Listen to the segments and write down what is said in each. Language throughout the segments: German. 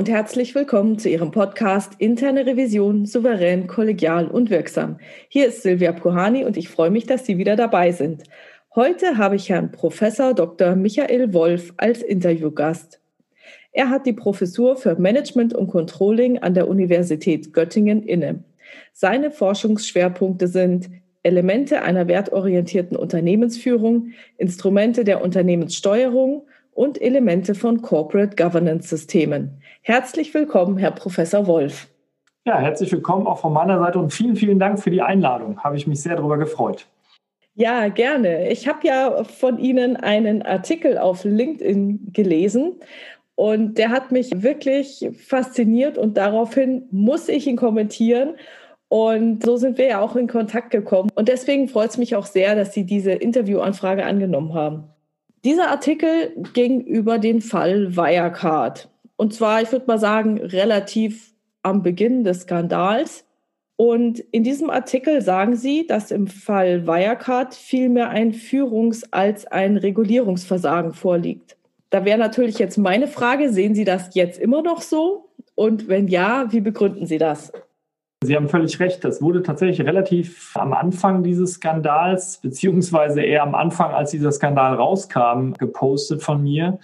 Und herzlich willkommen zu Ihrem Podcast Interne Revision souverän, kollegial und wirksam. Hier ist Silvia Puhani und ich freue mich, dass Sie wieder dabei sind. Heute habe ich Herrn Professor Dr. Michael Wolf als Interviewgast. Er hat die Professur für Management und Controlling an der Universität Göttingen inne. Seine Forschungsschwerpunkte sind Elemente einer wertorientierten Unternehmensführung, Instrumente der Unternehmenssteuerung und Elemente von Corporate Governance Systemen. Herzlich willkommen, Herr Professor Wolf. Ja, herzlich willkommen auch von meiner Seite und vielen, vielen Dank für die Einladung. Habe ich mich sehr darüber gefreut. Ja, gerne. Ich habe ja von Ihnen einen Artikel auf LinkedIn gelesen und der hat mich wirklich fasziniert und daraufhin muss ich ihn kommentieren. Und so sind wir ja auch in Kontakt gekommen. Und deswegen freut es mich auch sehr, dass Sie diese Interviewanfrage angenommen haben. Dieser Artikel ging über den Fall Wirecard. Und zwar, ich würde mal sagen, relativ am Beginn des Skandals. Und in diesem Artikel sagen Sie, dass im Fall Wirecard vielmehr ein Führungs- als ein Regulierungsversagen vorliegt. Da wäre natürlich jetzt meine Frage, sehen Sie das jetzt immer noch so? Und wenn ja, wie begründen Sie das? Sie haben völlig recht. Das wurde tatsächlich relativ am Anfang dieses Skandals, beziehungsweise eher am Anfang, als dieser Skandal rauskam, gepostet von mir.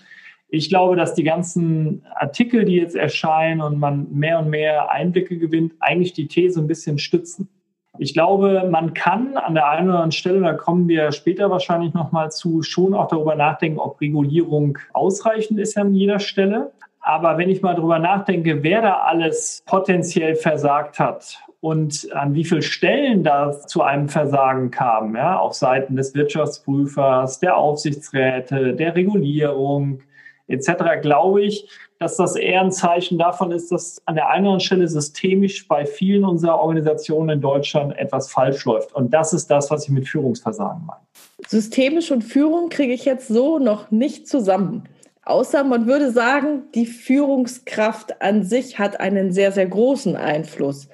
Ich glaube, dass die ganzen Artikel, die jetzt erscheinen und man mehr und mehr Einblicke gewinnt, eigentlich die These ein bisschen stützen. Ich glaube, man kann an der einen oder anderen Stelle, da kommen wir später wahrscheinlich nochmal zu, schon auch darüber nachdenken, ob Regulierung ausreichend ist an jeder Stelle. Aber wenn ich mal drüber nachdenke, wer da alles potenziell versagt hat und an wie vielen Stellen da zu einem Versagen kam, ja, auf Seiten des Wirtschaftsprüfers, der Aufsichtsräte, der Regulierung etc., glaube ich, dass das eher ein Zeichen davon ist, dass an der einen oder anderen Stelle systemisch bei vielen unserer Organisationen in Deutschland etwas falsch läuft. Und das ist das, was ich mit Führungsversagen meine. Systemisch und Führung kriege ich jetzt so noch nicht zusammen. Außer man würde sagen, die Führungskraft an sich hat einen sehr, sehr großen Einfluss.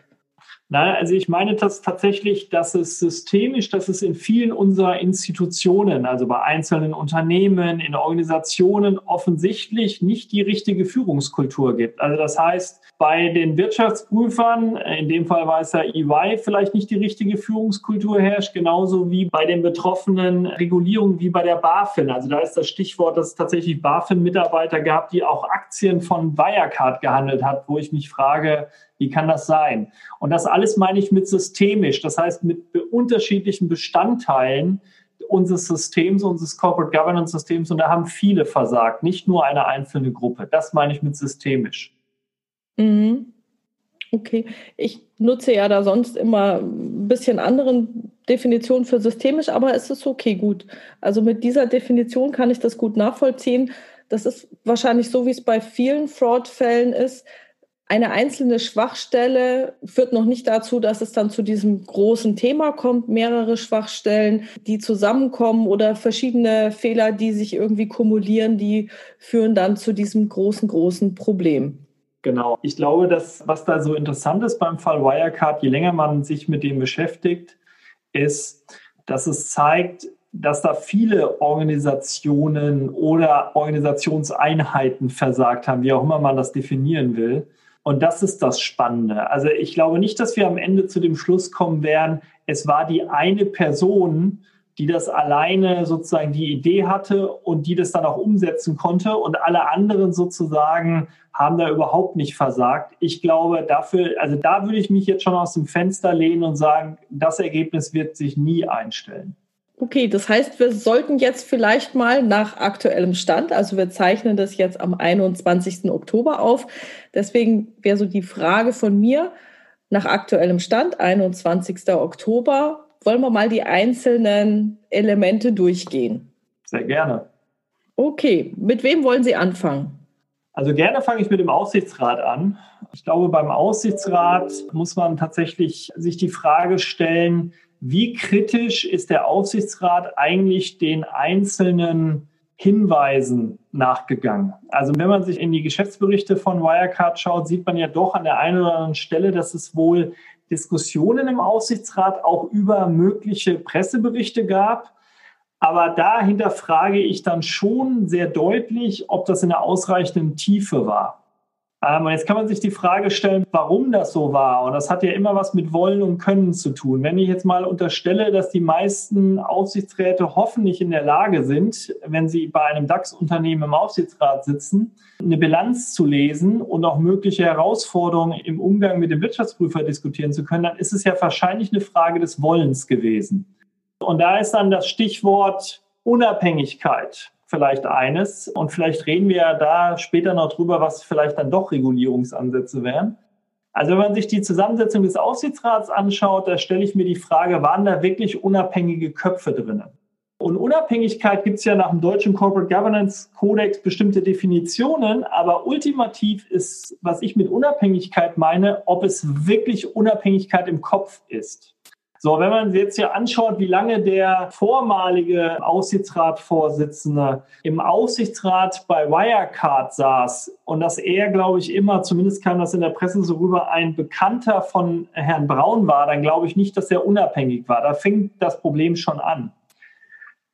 Nein, also ich meine das tatsächlich, dass es systemisch, dass es in vielen unserer Institutionen, also bei einzelnen Unternehmen, in Organisationen offensichtlich nicht die richtige Führungskultur gibt. Also das heißt, bei den Wirtschaftsprüfern, in dem Fall war es ja EY, vielleicht nicht die richtige Führungskultur herrscht, genauso wie bei den betroffenen Regulierungen wie bei der BaFin. Also da ist das Stichwort, dass es tatsächlich BaFin-Mitarbeiter gab, die auch Aktien von Wirecard gehandelt hat, wo ich mich frage, wie kann das sein? Und das alles meine ich mit systemisch, das heißt mit unterschiedlichen Bestandteilen unseres Systems, unseres Corporate Governance Systems. Und da haben viele versagt, nicht nur eine einzelne Gruppe. Das meine ich mit systemisch. Mhm. Okay, ich nutze ja da sonst immer ein bisschen anderen Definitionen für systemisch, aber es ist okay, gut. Also mit dieser Definition kann ich das gut nachvollziehen. Das ist wahrscheinlich so, wie es bei vielen Fraud-Fällen ist eine einzelne Schwachstelle führt noch nicht dazu, dass es dann zu diesem großen Thema kommt, mehrere Schwachstellen, die zusammenkommen oder verschiedene Fehler, die sich irgendwie kumulieren, die führen dann zu diesem großen, großen Problem. Genau. Ich glaube, dass was da so interessant ist beim Fall Wirecard, je länger man sich mit dem beschäftigt, ist, dass es zeigt, dass da viele Organisationen oder Organisationseinheiten versagt haben, wie auch immer man das definieren will. Und das ist das Spannende. Also ich glaube nicht, dass wir am Ende zu dem Schluss kommen werden, es war die eine Person, die das alleine sozusagen die Idee hatte und die das dann auch umsetzen konnte und alle anderen sozusagen haben da überhaupt nicht versagt. Ich glaube, dafür, also da würde ich mich jetzt schon aus dem Fenster lehnen und sagen, das Ergebnis wird sich nie einstellen. Okay, das heißt, wir sollten jetzt vielleicht mal nach aktuellem Stand, also wir zeichnen das jetzt am 21. Oktober auf. Deswegen wäre so die Frage von mir nach aktuellem Stand, 21. Oktober, wollen wir mal die einzelnen Elemente durchgehen? Sehr gerne. Okay, mit wem wollen Sie anfangen? Also gerne fange ich mit dem Aufsichtsrat an. Ich glaube, beim Aufsichtsrat muss man tatsächlich sich die Frage stellen, wie kritisch ist der Aufsichtsrat eigentlich den einzelnen Hinweisen nachgegangen? Also wenn man sich in die Geschäftsberichte von Wirecard schaut, sieht man ja doch an der einen oder anderen Stelle, dass es wohl Diskussionen im Aufsichtsrat auch über mögliche Presseberichte gab. Aber da hinterfrage ich dann schon sehr deutlich, ob das in der ausreichenden Tiefe war. Ähm, und jetzt kann man sich die Frage stellen, warum das so war. Und das hat ja immer was mit Wollen und Können zu tun. Wenn ich jetzt mal unterstelle, dass die meisten Aufsichtsräte hoffentlich in der Lage sind, wenn sie bei einem DAX-Unternehmen im Aufsichtsrat sitzen, eine Bilanz zu lesen und auch mögliche Herausforderungen im Umgang mit dem Wirtschaftsprüfer diskutieren zu können, dann ist es ja wahrscheinlich eine Frage des Wollens gewesen. Und da ist dann das Stichwort Unabhängigkeit vielleicht eines. Und vielleicht reden wir ja da später noch drüber, was vielleicht dann doch Regulierungsansätze wären. Also wenn man sich die Zusammensetzung des Aufsichtsrats anschaut, da stelle ich mir die Frage, waren da wirklich unabhängige Köpfe drin? Und Unabhängigkeit gibt es ja nach dem deutschen Corporate Governance Codex bestimmte Definitionen, aber ultimativ ist, was ich mit Unabhängigkeit meine, ob es wirklich Unabhängigkeit im Kopf ist. So, wenn man jetzt hier anschaut, wie lange der vormalige Aufsichtsratsvorsitzende im Aufsichtsrat bei Wirecard saß und dass er, glaube ich, immer, zumindest kam das in der Presse so rüber, ein Bekannter von Herrn Braun war, dann glaube ich nicht, dass er unabhängig war. Da fing das Problem schon an.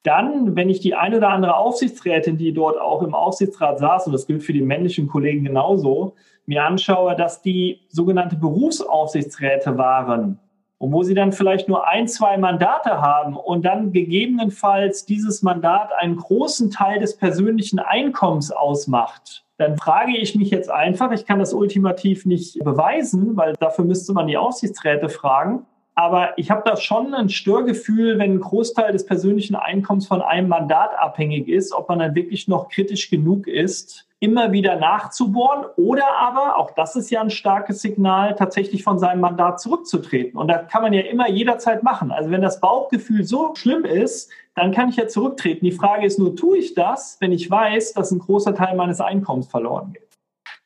Dann, wenn ich die eine oder andere Aufsichtsrätin, die dort auch im Aufsichtsrat saß, und das gilt für die männlichen Kollegen genauso, mir anschaue, dass die sogenannte Berufsaufsichtsräte waren, und wo sie dann vielleicht nur ein, zwei Mandate haben und dann gegebenenfalls dieses Mandat einen großen Teil des persönlichen Einkommens ausmacht, dann frage ich mich jetzt einfach, ich kann das ultimativ nicht beweisen, weil dafür müsste man die Aufsichtsräte fragen. Aber ich habe da schon ein Störgefühl, wenn ein Großteil des persönlichen Einkommens von einem Mandat abhängig ist, ob man dann wirklich noch kritisch genug ist, immer wieder nachzubohren oder aber, auch das ist ja ein starkes Signal, tatsächlich von seinem Mandat zurückzutreten. Und das kann man ja immer jederzeit machen. Also wenn das Bauchgefühl so schlimm ist, dann kann ich ja zurücktreten. Die Frage ist nur, tue ich das, wenn ich weiß, dass ein großer Teil meines Einkommens verloren geht?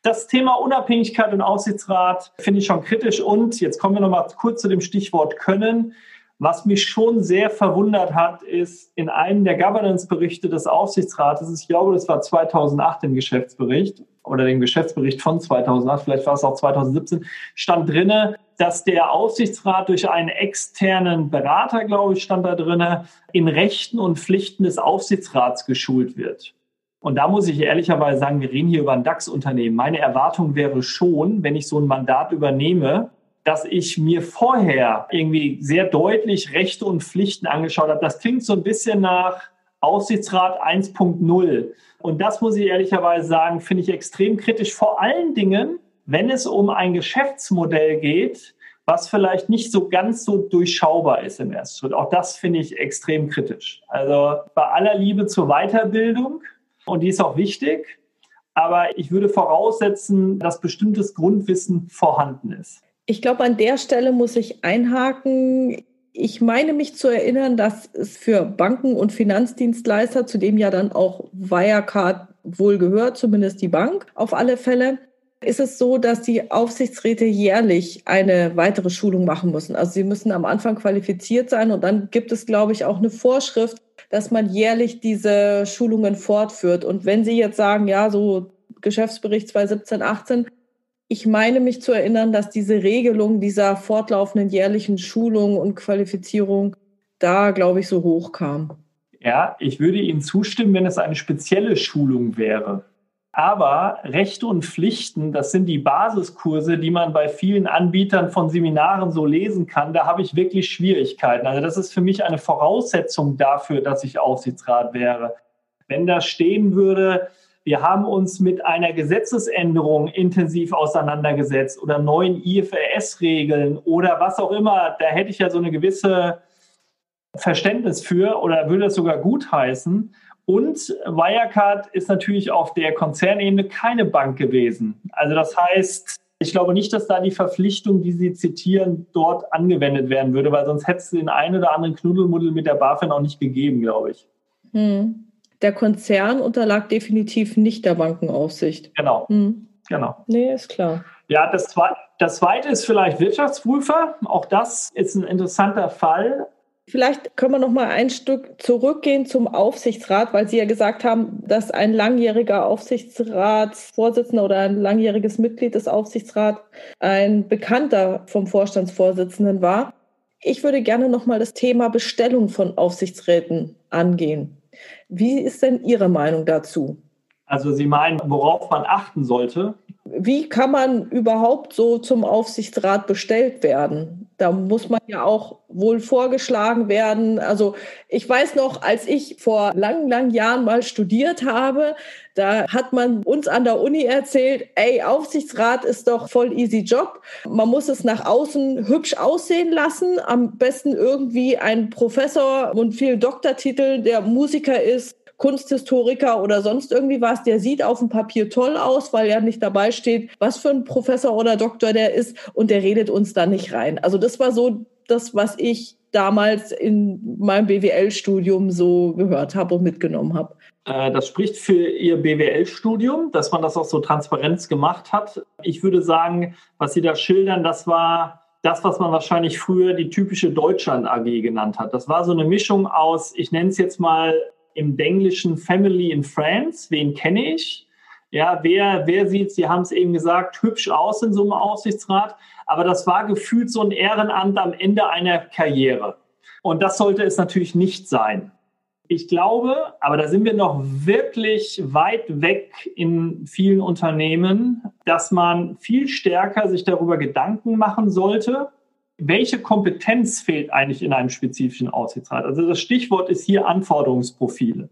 Das Thema Unabhängigkeit und Aufsichtsrat finde ich schon kritisch. Und jetzt kommen wir noch mal kurz zu dem Stichwort Können. Was mich schon sehr verwundert hat, ist in einem der Governance-Berichte des Aufsichtsrates, ich glaube, das war 2008 im Geschäftsbericht oder dem Geschäftsbericht von 2008, vielleicht war es auch 2017, stand drinne, dass der Aufsichtsrat durch einen externen Berater, glaube ich, stand da drinne, in Rechten und Pflichten des Aufsichtsrats geschult wird. Und da muss ich ehrlicherweise sagen, wir reden hier über ein DAX-Unternehmen. Meine Erwartung wäre schon, wenn ich so ein Mandat übernehme, dass ich mir vorher irgendwie sehr deutlich Rechte und Pflichten angeschaut habe. Das klingt so ein bisschen nach Aufsichtsrat 1.0. Und das muss ich ehrlicherweise sagen, finde ich extrem kritisch. Vor allen Dingen, wenn es um ein Geschäftsmodell geht, was vielleicht nicht so ganz so durchschaubar ist im ersten Schritt. Auch das finde ich extrem kritisch. Also bei aller Liebe zur Weiterbildung, und die ist auch wichtig, aber ich würde voraussetzen, dass bestimmtes Grundwissen vorhanden ist. Ich glaube, an der Stelle muss ich einhaken. Ich meine mich zu erinnern, dass es für Banken und Finanzdienstleister, zu dem ja dann auch Wirecard wohl gehört, zumindest die Bank auf alle Fälle, ist es so, dass die Aufsichtsräte jährlich eine weitere Schulung machen müssen. Also sie müssen am Anfang qualifiziert sein und dann gibt es, glaube ich, auch eine Vorschrift, dass man jährlich diese Schulungen fortführt. Und wenn Sie jetzt sagen, ja, so Geschäftsbericht 2017, 18, ich meine mich zu erinnern, dass diese Regelung dieser fortlaufenden jährlichen Schulung und Qualifizierung da, glaube ich, so hoch kam. Ja, ich würde Ihnen zustimmen, wenn es eine spezielle Schulung wäre. Aber Rechte und Pflichten, das sind die Basiskurse, die man bei vielen Anbietern von Seminaren so lesen kann. Da habe ich wirklich Schwierigkeiten. Also das ist für mich eine Voraussetzung dafür, dass ich Aufsichtsrat wäre. Wenn da stehen würde, wir haben uns mit einer Gesetzesänderung intensiv auseinandergesetzt oder neuen IFRS-Regeln oder was auch immer. Da hätte ich ja so eine gewisse Verständnis für oder würde es sogar gutheißen. Und Wirecard ist natürlich auf der Konzernebene keine Bank gewesen. Also das heißt, ich glaube nicht, dass da die Verpflichtung, die Sie zitieren, dort angewendet werden würde, weil sonst hätte es den einen oder anderen Knuddelmuddel mit der BaFin auch nicht gegeben, glaube ich. Hm der Konzern unterlag definitiv nicht der Bankenaufsicht. Genau. Hm. Genau. Nee, ist klar. Ja, das, das zweite ist vielleicht Wirtschaftsprüfer. Auch das ist ein interessanter Fall. Vielleicht können wir noch mal ein Stück zurückgehen zum Aufsichtsrat, weil Sie ja gesagt haben, dass ein langjähriger Aufsichtsratsvorsitzender oder ein langjähriges Mitglied des Aufsichtsrats ein Bekannter vom Vorstandsvorsitzenden war. Ich würde gerne noch mal das Thema Bestellung von Aufsichtsräten angehen. Wie ist denn Ihre Meinung dazu? Also Sie meinen, worauf man achten sollte? Wie kann man überhaupt so zum Aufsichtsrat bestellt werden? Da muss man ja auch wohl vorgeschlagen werden. Also ich weiß noch, als ich vor langen, langen Jahren mal studiert habe, da hat man uns an der Uni erzählt, ey, Aufsichtsrat ist doch voll easy Job. Man muss es nach außen hübsch aussehen lassen. Am besten irgendwie ein Professor und viel Doktortitel, der Musiker ist, Kunsthistoriker oder sonst irgendwie was, der sieht auf dem Papier toll aus, weil ja nicht dabei steht, was für ein Professor oder Doktor der ist und der redet uns da nicht rein. Also das war so das, was ich damals in meinem BWL-Studium so gehört habe und mitgenommen habe. Äh, das spricht für Ihr BWL-Studium, dass man das auch so transparent gemacht hat. Ich würde sagen, was Sie da schildern, das war das, was man wahrscheinlich früher die typische Deutschland AG genannt hat. Das war so eine Mischung aus, ich nenne es jetzt mal im Englischen Family in Friends. Wen kenne ich? Ja, wer, wer sieht, Sie haben es eben gesagt, hübsch aus in so einem Aussichtsrat. Aber das war gefühlt so ein Ehrenamt am Ende einer Karriere. Und das sollte es natürlich nicht sein. Ich glaube, aber da sind wir noch wirklich weit weg in vielen Unternehmen, dass man viel stärker sich darüber Gedanken machen sollte, welche Kompetenz fehlt eigentlich in einem spezifischen Aufsichtsrat? Also das Stichwort ist hier Anforderungsprofile.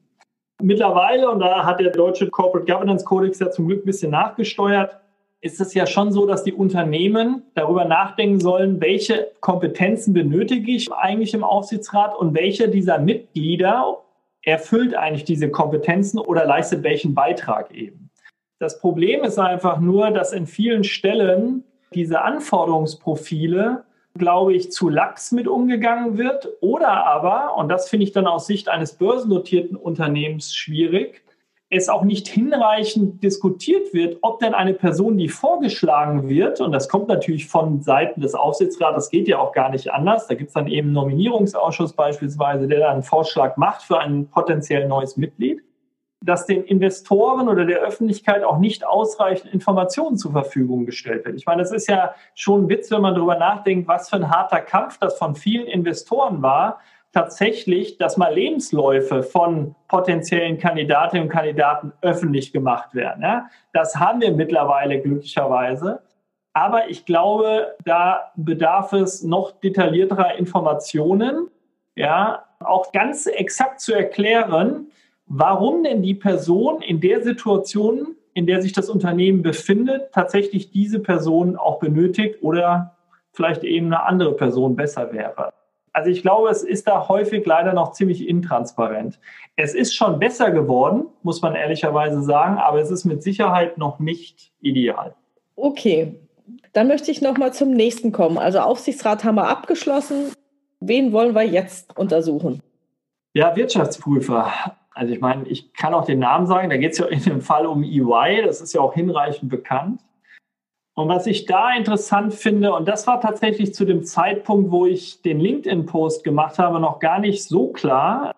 Mittlerweile, und da hat der deutsche Corporate Governance Codex ja zum Glück ein bisschen nachgesteuert, ist es ja schon so, dass die Unternehmen darüber nachdenken sollen, welche Kompetenzen benötige ich eigentlich im Aufsichtsrat und welche dieser Mitglieder erfüllt eigentlich diese Kompetenzen oder leistet welchen Beitrag eben. Das Problem ist einfach nur, dass in vielen Stellen diese Anforderungsprofile glaube ich, zu lax mit umgegangen wird. Oder aber, und das finde ich dann aus Sicht eines börsennotierten Unternehmens schwierig, es auch nicht hinreichend diskutiert wird, ob denn eine Person, die vorgeschlagen wird, und das kommt natürlich von Seiten des Aufsichtsrats, das geht ja auch gar nicht anders, da gibt es dann eben einen Nominierungsausschuss beispielsweise, der dann einen Vorschlag macht für ein potenziell neues Mitglied, dass den Investoren oder der Öffentlichkeit auch nicht ausreichend Informationen zur Verfügung gestellt wird. Ich meine, das ist ja schon ein Witz, wenn man darüber nachdenkt, was für ein harter Kampf das von vielen Investoren war, tatsächlich, dass mal Lebensläufe von potenziellen Kandidatinnen und Kandidaten öffentlich gemacht werden. Ja? Das haben wir mittlerweile glücklicherweise. Aber ich glaube, da bedarf es noch detaillierterer Informationen, ja, auch ganz exakt zu erklären, warum denn die Person in der Situation, in der sich das Unternehmen befindet, tatsächlich diese Person auch benötigt oder vielleicht eben eine andere Person besser wäre. Also ich glaube, es ist da häufig leider noch ziemlich intransparent. Es ist schon besser geworden, muss man ehrlicherweise sagen, aber es ist mit Sicherheit noch nicht ideal. Okay, dann möchte ich noch mal zum nächsten kommen. Also Aufsichtsrat haben wir abgeschlossen. Wen wollen wir jetzt untersuchen? Ja, Wirtschaftsprüfer. Also ich meine, ich kann auch den Namen sagen, da geht es ja in dem Fall um EY, das ist ja auch hinreichend bekannt. Und was ich da interessant finde, und das war tatsächlich zu dem Zeitpunkt, wo ich den LinkedIn-Post gemacht habe, noch gar nicht so klar.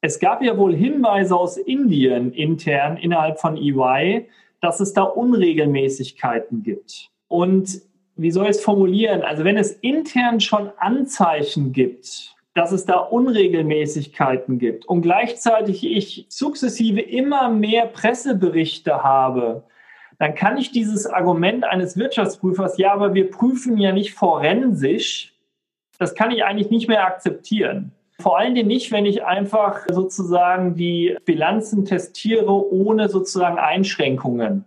Es gab ja wohl Hinweise aus Indien intern innerhalb von EY, dass es da Unregelmäßigkeiten gibt. Und wie soll ich es formulieren? Also wenn es intern schon Anzeichen gibt, dass es da Unregelmäßigkeiten gibt und gleichzeitig ich sukzessive immer mehr Presseberichte habe, dann kann ich dieses Argument eines Wirtschaftsprüfers, ja, aber wir prüfen ja nicht forensisch, das kann ich eigentlich nicht mehr akzeptieren. Vor allen Dingen nicht, wenn ich einfach sozusagen die Bilanzen testiere ohne sozusagen Einschränkungen.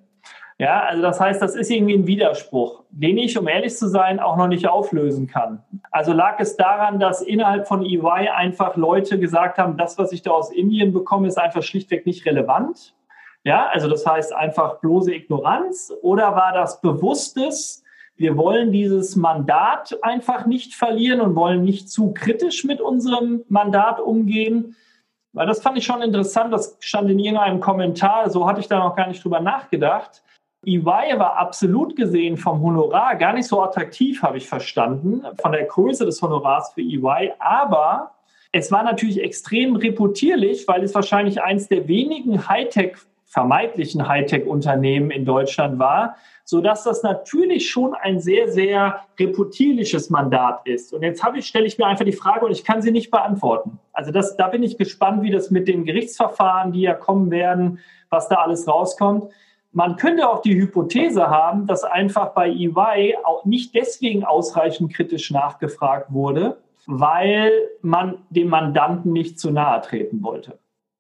Ja, also das heißt, das ist irgendwie ein Widerspruch, den ich, um ehrlich zu sein, auch noch nicht auflösen kann. Also lag es daran, dass innerhalb von EY einfach Leute gesagt haben, das, was ich da aus Indien bekomme, ist einfach schlichtweg nicht relevant. Ja, also das heißt einfach bloße Ignoranz oder war das bewusstes, wir wollen dieses Mandat einfach nicht verlieren und wollen nicht zu kritisch mit unserem Mandat umgehen? Weil das fand ich schon interessant, das stand in irgendeinem Kommentar, so hatte ich da noch gar nicht drüber nachgedacht EY war absolut gesehen vom Honorar gar nicht so attraktiv, habe ich verstanden, von der Größe des Honorars für EY, aber es war natürlich extrem reputierlich, weil es wahrscheinlich eins der wenigen Hightech vermeintlichen Hightech-Unternehmen in Deutschland war, so dass das natürlich schon ein sehr, sehr reputierliches Mandat ist. Und jetzt habe ich, stelle ich mir einfach die Frage und ich kann sie nicht beantworten. Also das, da bin ich gespannt, wie das mit den Gerichtsverfahren, die ja kommen werden, was da alles rauskommt. Man könnte auch die Hypothese haben, dass einfach bei EY auch nicht deswegen ausreichend kritisch nachgefragt wurde, weil man dem Mandanten nicht zu nahe treten wollte.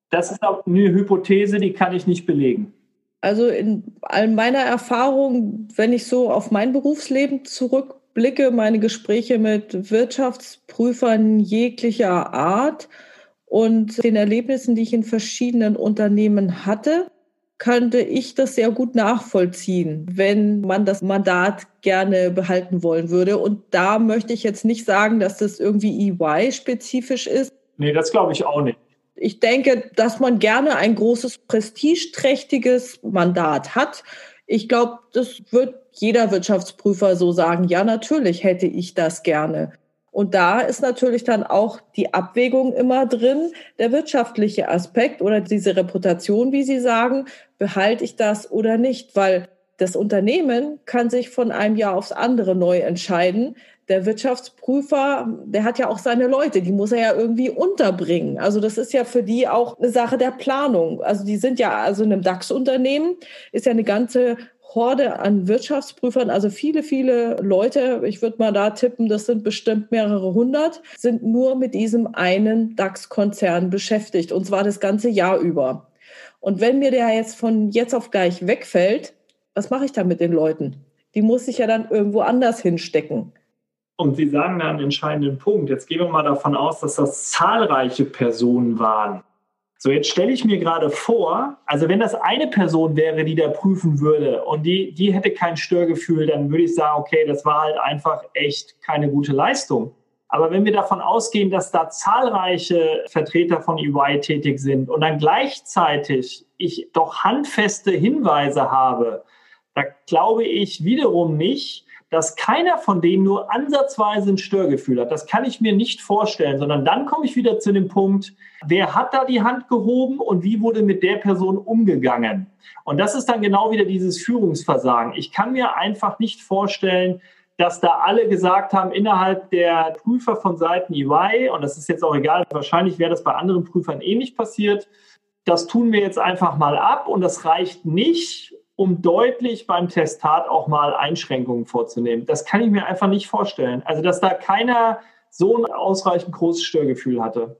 Das ist auch eine Hypothese, die kann ich nicht belegen. Also in all meiner Erfahrung, wenn ich so auf mein Berufsleben zurückblicke, meine Gespräche mit Wirtschaftsprüfern jeglicher Art und den Erlebnissen, die ich in verschiedenen Unternehmen hatte, könnte ich das sehr gut nachvollziehen, wenn man das Mandat gerne behalten wollen würde. Und da möchte ich jetzt nicht sagen, dass das irgendwie EY-spezifisch ist. Nee, das glaube ich auch nicht. Ich denke, dass man gerne ein großes, prestigeträchtiges Mandat hat. Ich glaube, das wird jeder Wirtschaftsprüfer so sagen. Ja, natürlich hätte ich das gerne. Und da ist natürlich dann auch die Abwägung immer drin, der wirtschaftliche Aspekt oder diese Reputation, wie Sie sagen, behalte ich das oder nicht, weil das Unternehmen kann sich von einem Jahr aufs andere neu entscheiden. Der Wirtschaftsprüfer, der hat ja auch seine Leute, die muss er ja irgendwie unterbringen. Also das ist ja für die auch eine Sache der Planung. Also die sind ja also in einem DAX-Unternehmen ist ja eine ganze Horde an Wirtschaftsprüfern, also viele, viele Leute, ich würde mal da tippen, das sind bestimmt mehrere hundert, sind nur mit diesem einen DAX-Konzern beschäftigt und zwar das ganze Jahr über. Und wenn mir der jetzt von jetzt auf gleich wegfällt, was mache ich dann mit den Leuten? Die muss ich ja dann irgendwo anders hinstecken. Und Sie sagen da einen entscheidenden Punkt. Jetzt gehen wir mal davon aus, dass das zahlreiche Personen waren. So, jetzt stelle ich mir gerade vor, also wenn das eine Person wäre, die da prüfen würde und die, die hätte kein Störgefühl, dann würde ich sagen, okay, das war halt einfach echt keine gute Leistung. Aber wenn wir davon ausgehen, dass da zahlreiche Vertreter von EY tätig sind und dann gleichzeitig ich doch handfeste Hinweise habe, da glaube ich wiederum nicht, dass keiner von denen nur ansatzweise ein Störgefühl hat. Das kann ich mir nicht vorstellen, sondern dann komme ich wieder zu dem Punkt, wer hat da die Hand gehoben und wie wurde mit der Person umgegangen? Und das ist dann genau wieder dieses Führungsversagen. Ich kann mir einfach nicht vorstellen, dass da alle gesagt haben, innerhalb der Prüfer von Seiten EY, und das ist jetzt auch egal, wahrscheinlich wäre das bei anderen Prüfern ähnlich passiert, das tun wir jetzt einfach mal ab und das reicht nicht, um deutlich beim Testat auch mal Einschränkungen vorzunehmen. Das kann ich mir einfach nicht vorstellen. Also, dass da keiner so ein ausreichend großes Störgefühl hatte.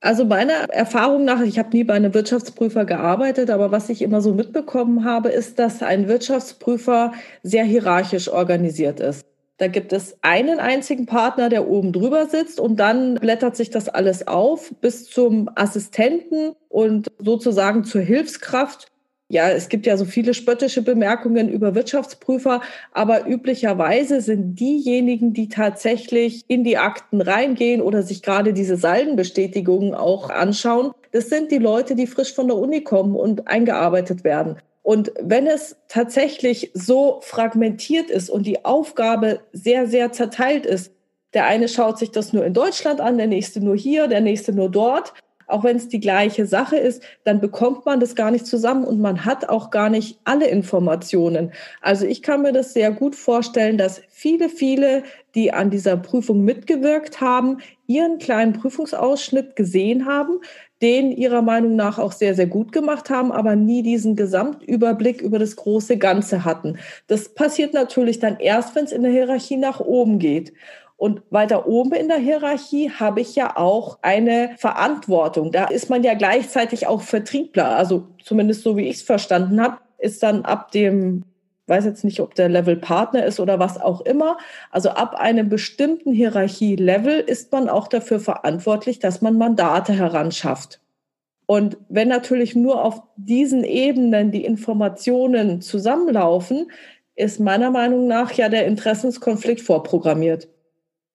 Also meiner Erfahrung nach, ich habe nie bei einem Wirtschaftsprüfer gearbeitet, aber was ich immer so mitbekommen habe, ist, dass ein Wirtschaftsprüfer sehr hierarchisch organisiert ist. Da gibt es einen einzigen Partner, der oben drüber sitzt und dann blättert sich das alles auf bis zum Assistenten und sozusagen zur Hilfskraft ja, es gibt ja so viele spöttische Bemerkungen über Wirtschaftsprüfer, aber üblicherweise sind diejenigen, die tatsächlich in die Akten reingehen oder sich gerade diese Saldenbestätigungen auch anschauen, das sind die Leute, die frisch von der Uni kommen und eingearbeitet werden. Und wenn es tatsächlich so fragmentiert ist und die Aufgabe sehr, sehr zerteilt ist, der eine schaut sich das nur in Deutschland an, der nächste nur hier, der nächste nur dort, auch wenn es die gleiche Sache ist, dann bekommt man das gar nicht zusammen und man hat auch gar nicht alle Informationen. Also ich kann mir das sehr gut vorstellen, dass viele, viele, die an dieser Prüfung mitgewirkt haben, ihren kleinen Prüfungsausschnitt gesehen haben, den ihrer Meinung nach auch sehr, sehr gut gemacht haben, aber nie diesen Gesamtüberblick über das große Ganze hatten. Das passiert natürlich dann erst, wenn es in der Hierarchie nach oben geht. Und weiter oben in der Hierarchie habe ich ja auch eine Verantwortung. Da ist man ja gleichzeitig auch Vertriebler. Also zumindest so wie ich es verstanden habe, ist dann ab dem, weiß jetzt nicht, ob der Level Partner ist oder was auch immer. Also ab einem bestimmten Hierarchielevel ist man auch dafür verantwortlich, dass man Mandate heranschafft. Und wenn natürlich nur auf diesen Ebenen die Informationen zusammenlaufen, ist meiner Meinung nach ja der Interessenskonflikt vorprogrammiert.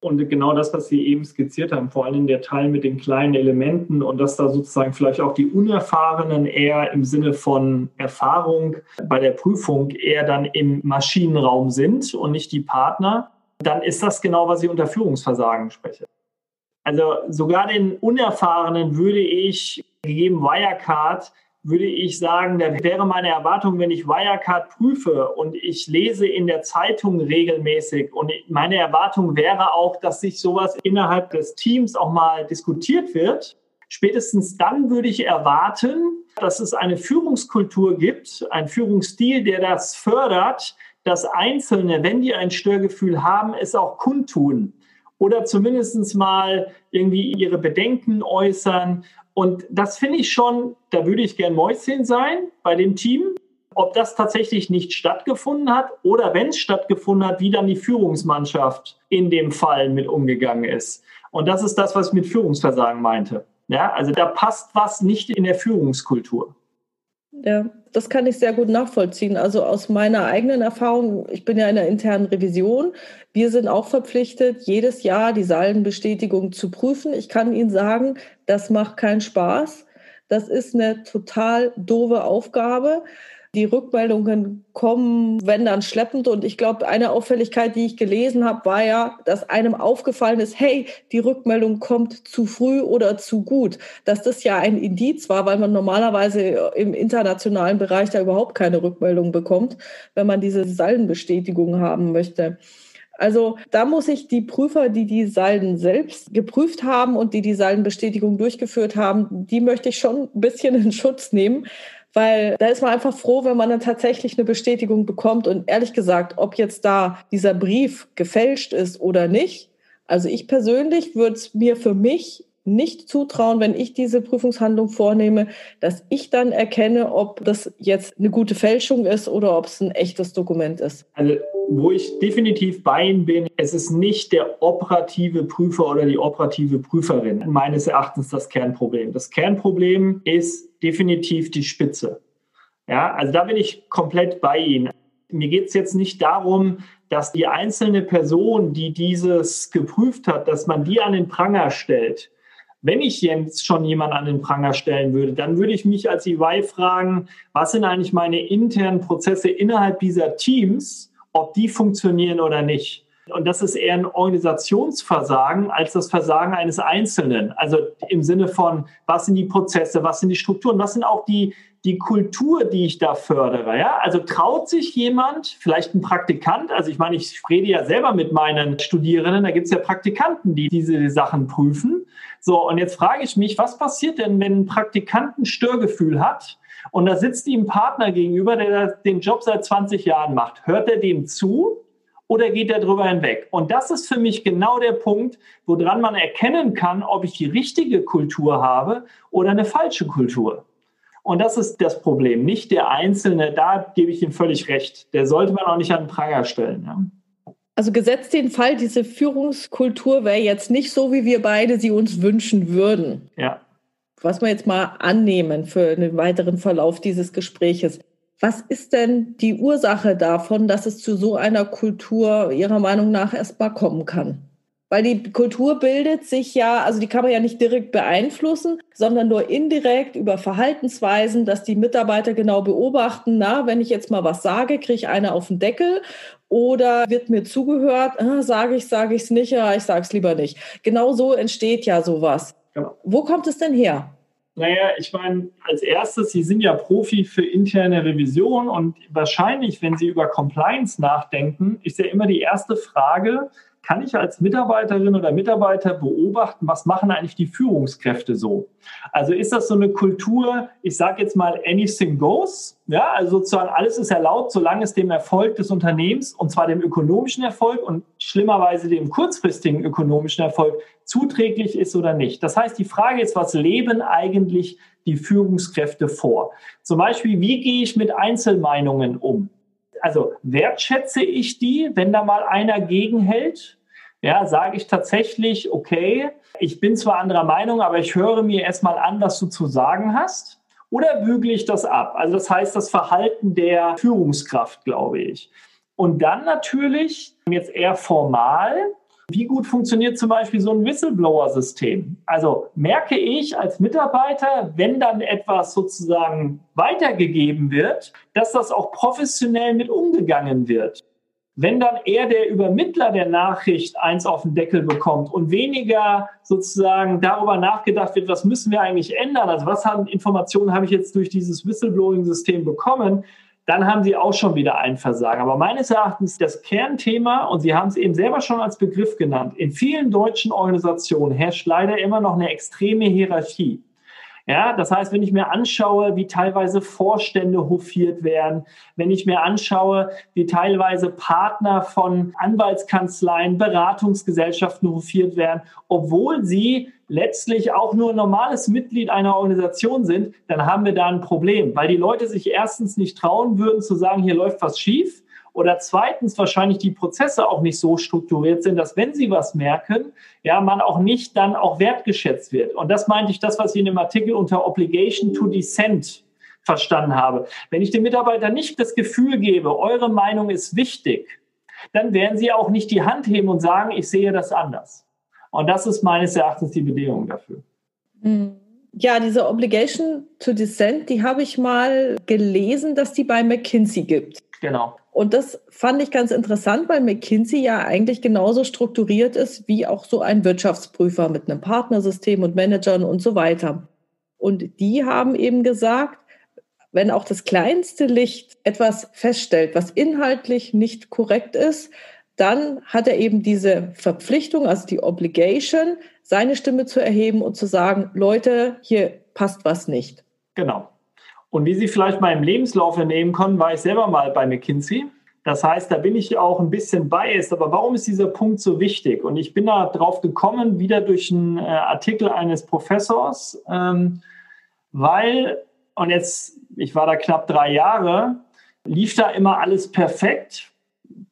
Und genau das, was Sie eben skizziert haben, vor allem der Teil mit den kleinen Elementen und dass da sozusagen vielleicht auch die Unerfahrenen eher im Sinne von Erfahrung bei der Prüfung eher dann im Maschinenraum sind und nicht die Partner, dann ist das genau, was ich unter Führungsversagen spreche. Also sogar den Unerfahrenen würde ich, gegeben Wirecard, würde ich sagen, da wäre meine Erwartung, wenn ich Wirecard prüfe und ich lese in der Zeitung regelmäßig und meine Erwartung wäre auch, dass sich sowas innerhalb des Teams auch mal diskutiert wird. Spätestens dann würde ich erwarten, dass es eine Führungskultur gibt, ein Führungsstil, der das fördert, dass Einzelne, wenn die ein Störgefühl haben, es auch kundtun oder zumindest mal irgendwie ihre Bedenken äußern. Und das finde ich schon, da würde ich gern Mäuschen sein bei dem Team. Ob das tatsächlich nicht stattgefunden hat oder wenn es stattgefunden hat, wie dann die Führungsmannschaft in dem Fall mit umgegangen ist. Und das ist das, was ich mit Führungsversagen meinte. Ja, also da passt was nicht in der Führungskultur. Ja, das kann ich sehr gut nachvollziehen. Also aus meiner eigenen Erfahrung, ich bin ja in der internen Revision. Wir sind auch verpflichtet, jedes Jahr die Saldenbestätigung zu prüfen. Ich kann Ihnen sagen, das macht keinen Spaß. Das ist eine total doofe Aufgabe. Die Rückmeldungen kommen, wenn dann schleppend. Und ich glaube, eine Auffälligkeit, die ich gelesen habe, war ja, dass einem aufgefallen ist, hey, die Rückmeldung kommt zu früh oder zu gut. Dass das ja ein Indiz war, weil man normalerweise im internationalen Bereich da überhaupt keine Rückmeldung bekommt, wenn man diese Saldenbestätigung haben möchte. Also da muss ich die Prüfer, die die Salden selbst geprüft haben und die die Saldenbestätigung durchgeführt haben, die möchte ich schon ein bisschen in Schutz nehmen, weil da ist man einfach froh, wenn man dann tatsächlich eine Bestätigung bekommt. Und ehrlich gesagt, ob jetzt da dieser Brief gefälscht ist oder nicht, also ich persönlich würde es mir für mich nicht zutrauen, wenn ich diese Prüfungshandlung vornehme, dass ich dann erkenne, ob das jetzt eine gute Fälschung ist oder ob es ein echtes Dokument ist. Also, wo ich definitiv bei Ihnen bin, es ist nicht der operative Prüfer oder die operative Prüferin meines Erachtens das Kernproblem. Das Kernproblem ist definitiv die Spitze. Ja, also da bin ich komplett bei Ihnen. Mir geht es jetzt nicht darum, dass die einzelne Person, die dieses geprüft hat, dass man die an den Pranger stellt wenn ich jetzt schon jemanden an den Pranger stellen würde, dann würde ich mich als EY fragen, was sind eigentlich meine internen Prozesse innerhalb dieser Teams, ob die funktionieren oder nicht. Und das ist eher ein Organisationsversagen als das Versagen eines Einzelnen. Also im Sinne von, was sind die Prozesse, was sind die Strukturen, was sind auch die, die Kultur, die ich da fördere. Ja? Also traut sich jemand, vielleicht ein Praktikant, also ich meine, ich rede ja selber mit meinen Studierenden, da gibt es ja Praktikanten, die diese Sachen prüfen. So, und jetzt frage ich mich, was passiert denn, wenn ein Praktikant ein Störgefühl hat und da sitzt ihm ein Partner gegenüber, der den Job seit 20 Jahren macht? Hört er dem zu? oder geht er drüber hinweg? Und das ist für mich genau der Punkt, woran man erkennen kann, ob ich die richtige Kultur habe oder eine falsche Kultur. Und das ist das Problem, nicht der Einzelne, da gebe ich ihm völlig recht. Der sollte man auch nicht an den Pranger stellen. Ja. Also gesetzt den Fall, diese Führungskultur wäre jetzt nicht so, wie wir beide sie uns wünschen würden. Ja. Was wir jetzt mal annehmen für einen weiteren Verlauf dieses Gespräches. Was ist denn die Ursache davon, dass es zu so einer Kultur Ihrer Meinung nach erstmal kommen kann? Weil die Kultur bildet sich ja, also die kann man ja nicht direkt beeinflussen, sondern nur indirekt über Verhaltensweisen, dass die Mitarbeiter genau beobachten, na, wenn ich jetzt mal was sage, kriege ich eine auf den Deckel oder wird mir zugehört, ah, sage ich, sage ich es nicht, ja, ich sage es lieber nicht. Genau so entsteht ja sowas. Genau. Wo kommt es denn her? Naja, ich meine, als erstes, Sie sind ja Profi für interne Revision und wahrscheinlich, wenn Sie über Compliance nachdenken, ist ja immer die erste Frage, kann ich als Mitarbeiterin oder Mitarbeiter beobachten, was machen eigentlich die Führungskräfte so? Also ist das so eine Kultur, ich sage jetzt mal, anything goes? Ja, also sozusagen alles ist erlaubt, solange es dem Erfolg des Unternehmens, und zwar dem ökonomischen Erfolg und schlimmerweise dem kurzfristigen ökonomischen Erfolg zuträglich ist oder nicht. Das heißt, die Frage ist, was leben eigentlich die Führungskräfte vor? Zum Beispiel, wie gehe ich mit Einzelmeinungen um? Also wertschätze ich die, wenn da mal einer gegenhält? Ja, sage ich tatsächlich, okay, ich bin zwar anderer Meinung, aber ich höre mir erstmal an, was du zu sagen hast. Oder bügle ich das ab? Also das heißt das Verhalten der Führungskraft, glaube ich. Und dann natürlich jetzt eher formal, wie gut funktioniert zum Beispiel so ein Whistleblower-System? Also merke ich als Mitarbeiter, wenn dann etwas sozusagen weitergegeben wird, dass das auch professionell mit umgegangen wird. Wenn dann eher der Übermittler der Nachricht eins auf den Deckel bekommt und weniger sozusagen darüber nachgedacht wird, was müssen wir eigentlich ändern, also was haben Informationen habe ich jetzt durch dieses Whistleblowing-System bekommen, dann haben Sie auch schon wieder ein Versagen. Aber meines Erachtens das Kernthema, und Sie haben es eben selber schon als Begriff genannt, in vielen deutschen Organisationen herrscht leider immer noch eine extreme Hierarchie. Ja, das heißt, wenn ich mir anschaue, wie teilweise Vorstände hofiert werden, wenn ich mir anschaue, wie teilweise Partner von Anwaltskanzleien, Beratungsgesellschaften hofiert werden, obwohl sie letztlich auch nur ein normales Mitglied einer Organisation sind, dann haben wir da ein Problem, weil die Leute sich erstens nicht trauen würden zu sagen, hier läuft was schief oder zweitens wahrscheinlich die Prozesse auch nicht so strukturiert sind, dass wenn sie was merken, ja, man auch nicht dann auch wertgeschätzt wird. Und das meinte ich, das, was ich in dem Artikel unter Obligation to Dissent verstanden habe. Wenn ich den Mitarbeitern nicht das Gefühl gebe, eure Meinung ist wichtig, dann werden sie auch nicht die Hand heben und sagen, ich sehe das anders. Und das ist meines Erachtens die Bedingung dafür. Mhm. Ja, diese Obligation to Dissent, die habe ich mal gelesen, dass die bei McKinsey gibt. Genau. Und das fand ich ganz interessant, weil McKinsey ja eigentlich genauso strukturiert ist wie auch so ein Wirtschaftsprüfer mit einem Partnersystem und Managern und so weiter. Und die haben eben gesagt, wenn auch das kleinste Licht etwas feststellt, was inhaltlich nicht korrekt ist, dann hat er eben diese Verpflichtung, also die Obligation, seine Stimme zu erheben und zu sagen, Leute, hier passt was nicht. Genau. Und wie Sie vielleicht im Lebenslauf entnehmen konnten, war ich selber mal bei McKinsey. Das heißt, da bin ich auch ein bisschen biased. Aber warum ist dieser Punkt so wichtig? Und ich bin da drauf gekommen, wieder durch einen äh, Artikel eines Professors, ähm, weil, und jetzt, ich war da knapp drei Jahre, lief da immer alles perfekt?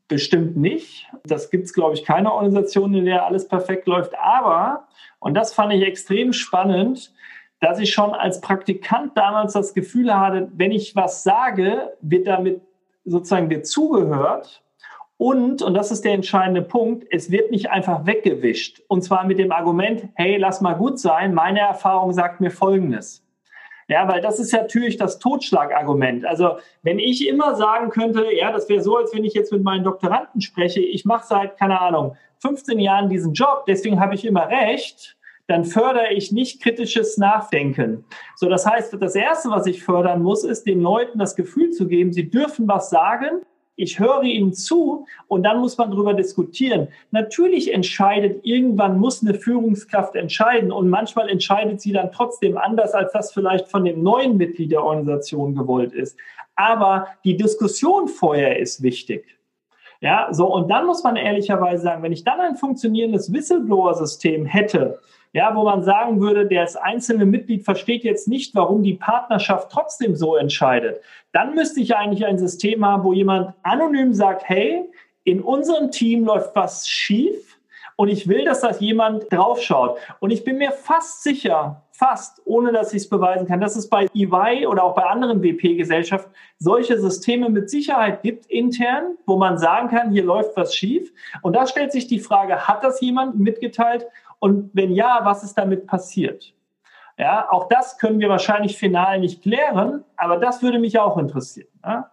Bestimmt nicht. Das gibt es, glaube ich, keine Organisation, in der alles perfekt läuft. Aber, und das fand ich extrem spannend, dass ich schon als Praktikant damals das Gefühl hatte, wenn ich was sage, wird damit sozusagen wird zugehört. Und, und das ist der entscheidende Punkt, es wird nicht einfach weggewischt. Und zwar mit dem Argument, hey, lass mal gut sein, meine Erfahrung sagt mir Folgendes. Ja, weil das ist natürlich das Totschlagargument. Also wenn ich immer sagen könnte, ja, das wäre so, als wenn ich jetzt mit meinen Doktoranden spreche, ich mache seit, keine Ahnung, 15 Jahren diesen Job, deswegen habe ich immer recht, dann fördere ich nicht kritisches Nachdenken. So, das heißt, das erste, was ich fördern muss, ist den Leuten das Gefühl zu geben, sie dürfen was sagen. Ich höre ihnen zu und dann muss man darüber diskutieren. Natürlich entscheidet, irgendwann muss eine Führungskraft entscheiden und manchmal entscheidet sie dann trotzdem anders, als das vielleicht von dem neuen Mitglied der Organisation gewollt ist. Aber die Diskussion vorher ist wichtig. Ja, so, und dann muss man ehrlicherweise sagen, wenn ich dann ein funktionierendes Whistleblower-System hätte, ja, wo man sagen würde, das einzelne Mitglied versteht jetzt nicht, warum die Partnerschaft trotzdem so entscheidet, dann müsste ich eigentlich ein System haben, wo jemand anonym sagt, hey, in unserem Team läuft was schief und ich will, dass das jemand draufschaut. Und ich bin mir fast sicher, fast, ohne dass ich es beweisen kann, dass es bei EY oder auch bei anderen WP-Gesellschaften solche Systeme mit Sicherheit gibt intern, wo man sagen kann, hier läuft was schief. Und da stellt sich die Frage, hat das jemand mitgeteilt und wenn ja, was ist damit passiert? Ja, auch das können wir wahrscheinlich final nicht klären, aber das würde mich auch interessieren. Ja?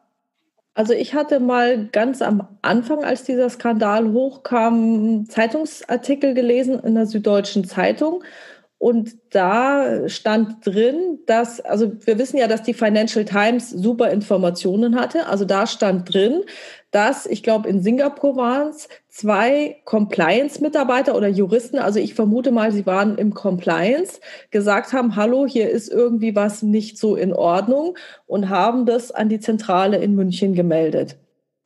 Also ich hatte mal ganz am Anfang, als dieser Skandal hochkam, Zeitungsartikel gelesen in der Süddeutschen Zeitung und da stand drin, dass, also wir wissen ja, dass die Financial Times super Informationen hatte. Also da stand drin, dass, ich glaube, in Singapur waren es zwei Compliance-Mitarbeiter oder Juristen, also ich vermute mal, sie waren im Compliance, gesagt haben, hallo, hier ist irgendwie was nicht so in Ordnung und haben das an die Zentrale in München gemeldet.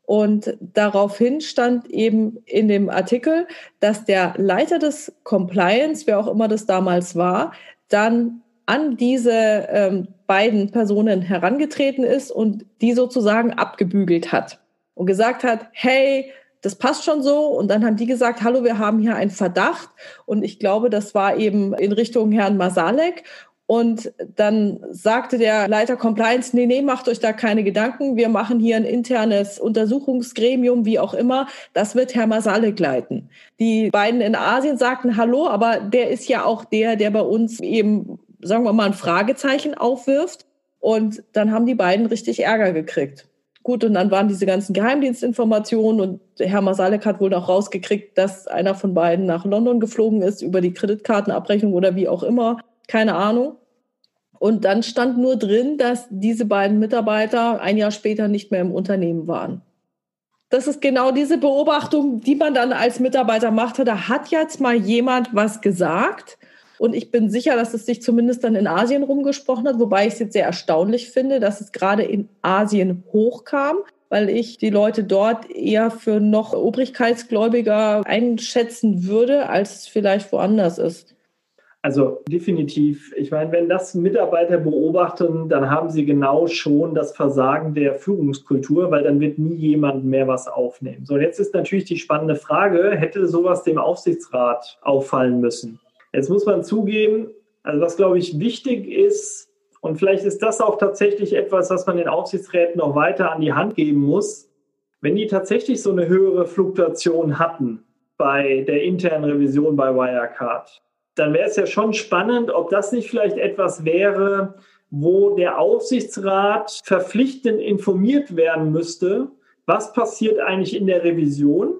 Und daraufhin stand eben in dem Artikel, dass der Leiter des Compliance, wer auch immer das damals war, dann an diese ähm, beiden Personen herangetreten ist und die sozusagen abgebügelt hat und gesagt hat, hey, das passt schon so. Und dann haben die gesagt, hallo, wir haben hier einen Verdacht. Und ich glaube, das war eben in Richtung Herrn Masalek. Und dann sagte der Leiter Compliance, nee, nee, macht euch da keine Gedanken. Wir machen hier ein internes Untersuchungsgremium, wie auch immer. Das wird Herr Masalek leiten. Die beiden in Asien sagten, hallo, aber der ist ja auch der, der bei uns eben, sagen wir mal, ein Fragezeichen aufwirft. Und dann haben die beiden richtig Ärger gekriegt. Gut, und dann waren diese ganzen Geheimdienstinformationen und Herr Masalek hat wohl noch rausgekriegt, dass einer von beiden nach London geflogen ist über die Kreditkartenabrechnung oder wie auch immer. Keine Ahnung. Und dann stand nur drin, dass diese beiden Mitarbeiter ein Jahr später nicht mehr im Unternehmen waren. Das ist genau diese Beobachtung, die man dann als Mitarbeiter machte. Da hat jetzt mal jemand was gesagt. Und ich bin sicher, dass es sich zumindest dann in Asien rumgesprochen hat, wobei ich es jetzt sehr erstaunlich finde, dass es gerade in Asien hochkam, weil ich die Leute dort eher für noch obrigkeitsgläubiger einschätzen würde, als es vielleicht woanders ist. Also definitiv. Ich meine, wenn das Mitarbeiter beobachten, dann haben sie genau schon das Versagen der Führungskultur, weil dann wird nie jemand mehr was aufnehmen. So, jetzt ist natürlich die spannende Frage, hätte sowas dem Aufsichtsrat auffallen müssen? Jetzt muss man zugeben, also was glaube ich wichtig ist, und vielleicht ist das auch tatsächlich etwas, was man den Aufsichtsräten noch weiter an die Hand geben muss, wenn die tatsächlich so eine höhere Fluktuation hatten bei der internen Revision bei Wirecard, dann wäre es ja schon spannend, ob das nicht vielleicht etwas wäre, wo der Aufsichtsrat verpflichtend informiert werden müsste, was passiert eigentlich in der Revision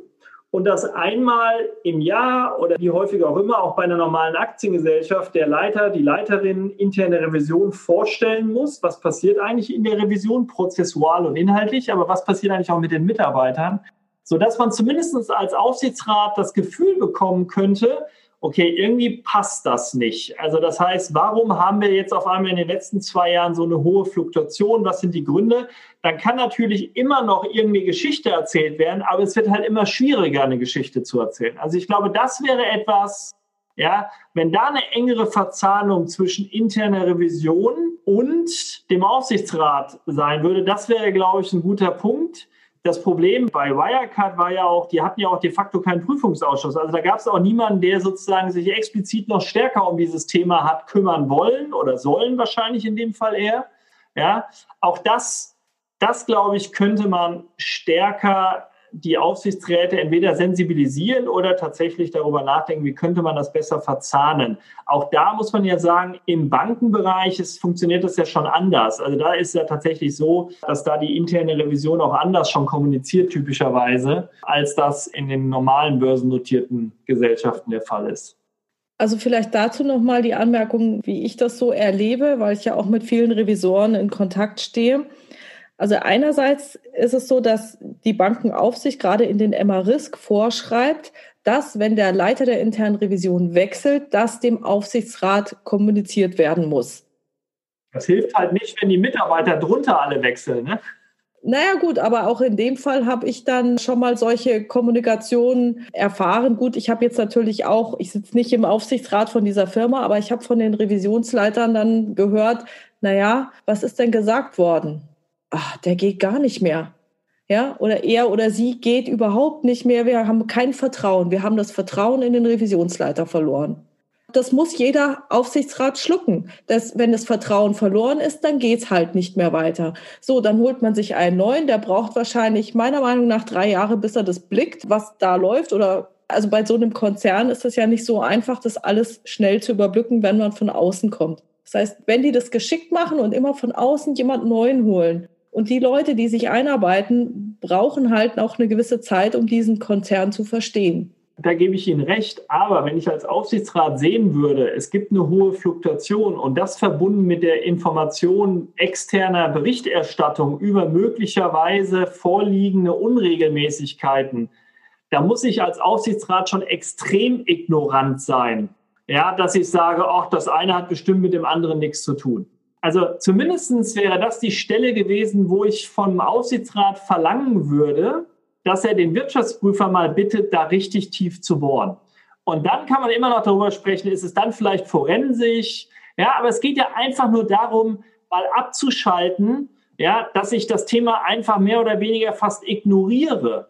und das einmal im Jahr oder wie häufig auch immer, auch bei einer normalen Aktiengesellschaft, der Leiter, die Leiterin interne Revision vorstellen muss, was passiert eigentlich in der Revision, prozessual und inhaltlich, aber was passiert eigentlich auch mit den Mitarbeitern, sodass man zumindest als Aufsichtsrat das Gefühl bekommen könnte, okay, irgendwie passt das nicht. Also das heißt, warum haben wir jetzt auf einmal in den letzten zwei Jahren so eine hohe Fluktuation? Was sind die Gründe? Dann kann natürlich immer noch irgendeine Geschichte erzählt werden, aber es wird halt immer schwieriger, eine Geschichte zu erzählen. Also ich glaube, das wäre etwas, ja, wenn da eine engere Verzahnung zwischen interner Revision und dem Aufsichtsrat sein würde, das wäre, glaube ich, ein guter Punkt. Das Problem bei Wirecard war ja auch, die hatten ja auch de facto keinen Prüfungsausschuss. Also da gab es auch niemanden, der sozusagen sich explizit noch stärker um dieses Thema hat kümmern wollen oder sollen wahrscheinlich in dem Fall eher. Ja, auch das, das glaube ich, könnte man stärker die Aufsichtsräte entweder sensibilisieren oder tatsächlich darüber nachdenken, wie könnte man das besser verzahnen. Auch da muss man ja sagen, im Bankenbereich ist, funktioniert das ja schon anders. Also da ist ja tatsächlich so, dass da die interne Revision auch anders schon kommuniziert, typischerweise, als das in den normalen börsennotierten Gesellschaften der Fall ist. Also vielleicht dazu nochmal die Anmerkung, wie ich das so erlebe, weil ich ja auch mit vielen Revisoren in Kontakt stehe. Also einerseits ist es so, dass die Bankenaufsicht gerade in den MA-Risk vorschreibt, dass, wenn der Leiter der internen Revision wechselt, das dem Aufsichtsrat kommuniziert werden muss. Das hilft halt nicht, wenn die Mitarbeiter drunter alle wechseln. Ne? Naja gut, aber auch in dem Fall habe ich dann schon mal solche Kommunikationen erfahren. Gut, ich habe jetzt natürlich auch, ich sitze nicht im Aufsichtsrat von dieser Firma, aber ich habe von den Revisionsleitern dann gehört, naja, was ist denn gesagt worden? Ach, der geht gar nicht mehr. Ja, oder er oder sie geht überhaupt nicht mehr. Wir haben kein Vertrauen. Wir haben das Vertrauen in den Revisionsleiter verloren. Das muss jeder Aufsichtsrat schlucken. Das, wenn das Vertrauen verloren ist, dann geht's halt nicht mehr weiter. So, dann holt man sich einen neuen. Der braucht wahrscheinlich meiner Meinung nach drei Jahre, bis er das blickt, was da läuft. Oder also bei so einem Konzern ist es ja nicht so einfach, das alles schnell zu überblicken, wenn man von außen kommt. Das heißt, wenn die das geschickt machen und immer von außen jemand Neuen holen, und die Leute, die sich einarbeiten, brauchen halt auch eine gewisse Zeit, um diesen Konzern zu verstehen. Da gebe ich Ihnen recht. Aber wenn ich als Aufsichtsrat sehen würde, es gibt eine hohe Fluktuation und das verbunden mit der Information externer Berichterstattung über möglicherweise vorliegende Unregelmäßigkeiten, da muss ich als Aufsichtsrat schon extrem ignorant sein. Ja, dass ich sage, ach, das eine hat bestimmt mit dem anderen nichts zu tun. Also zumindest wäre das die Stelle gewesen, wo ich vom Aufsichtsrat verlangen würde, dass er den Wirtschaftsprüfer mal bittet, da richtig tief zu bohren. Und dann kann man immer noch darüber sprechen, ist es dann vielleicht forensisch? Ja, aber es geht ja einfach nur darum, mal abzuschalten, ja, dass ich das Thema einfach mehr oder weniger fast ignoriere.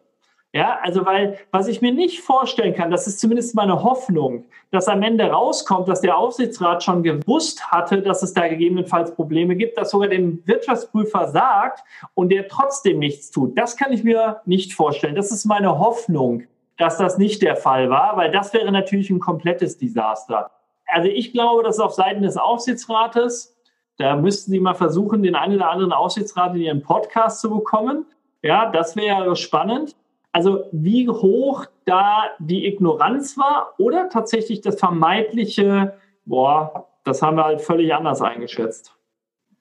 Ja, also weil, was ich mir nicht vorstellen kann, das ist zumindest meine Hoffnung, dass am Ende rauskommt, dass der Aufsichtsrat schon gewusst hatte, dass es da gegebenenfalls Probleme gibt, dass sogar dem Wirtschaftsprüfer sagt und der trotzdem nichts tut. Das kann ich mir nicht vorstellen. Das ist meine Hoffnung, dass das nicht der Fall war, weil das wäre natürlich ein komplettes Desaster. Also ich glaube, dass auf Seiten des Aufsichtsrates Da müssten Sie mal versuchen, den einen oder anderen Aufsichtsrat in Ihren Podcast zu bekommen. Ja, das wäre spannend. Also wie hoch da die Ignoranz war oder tatsächlich das vermeintliche, boah, das haben wir halt völlig anders eingeschätzt.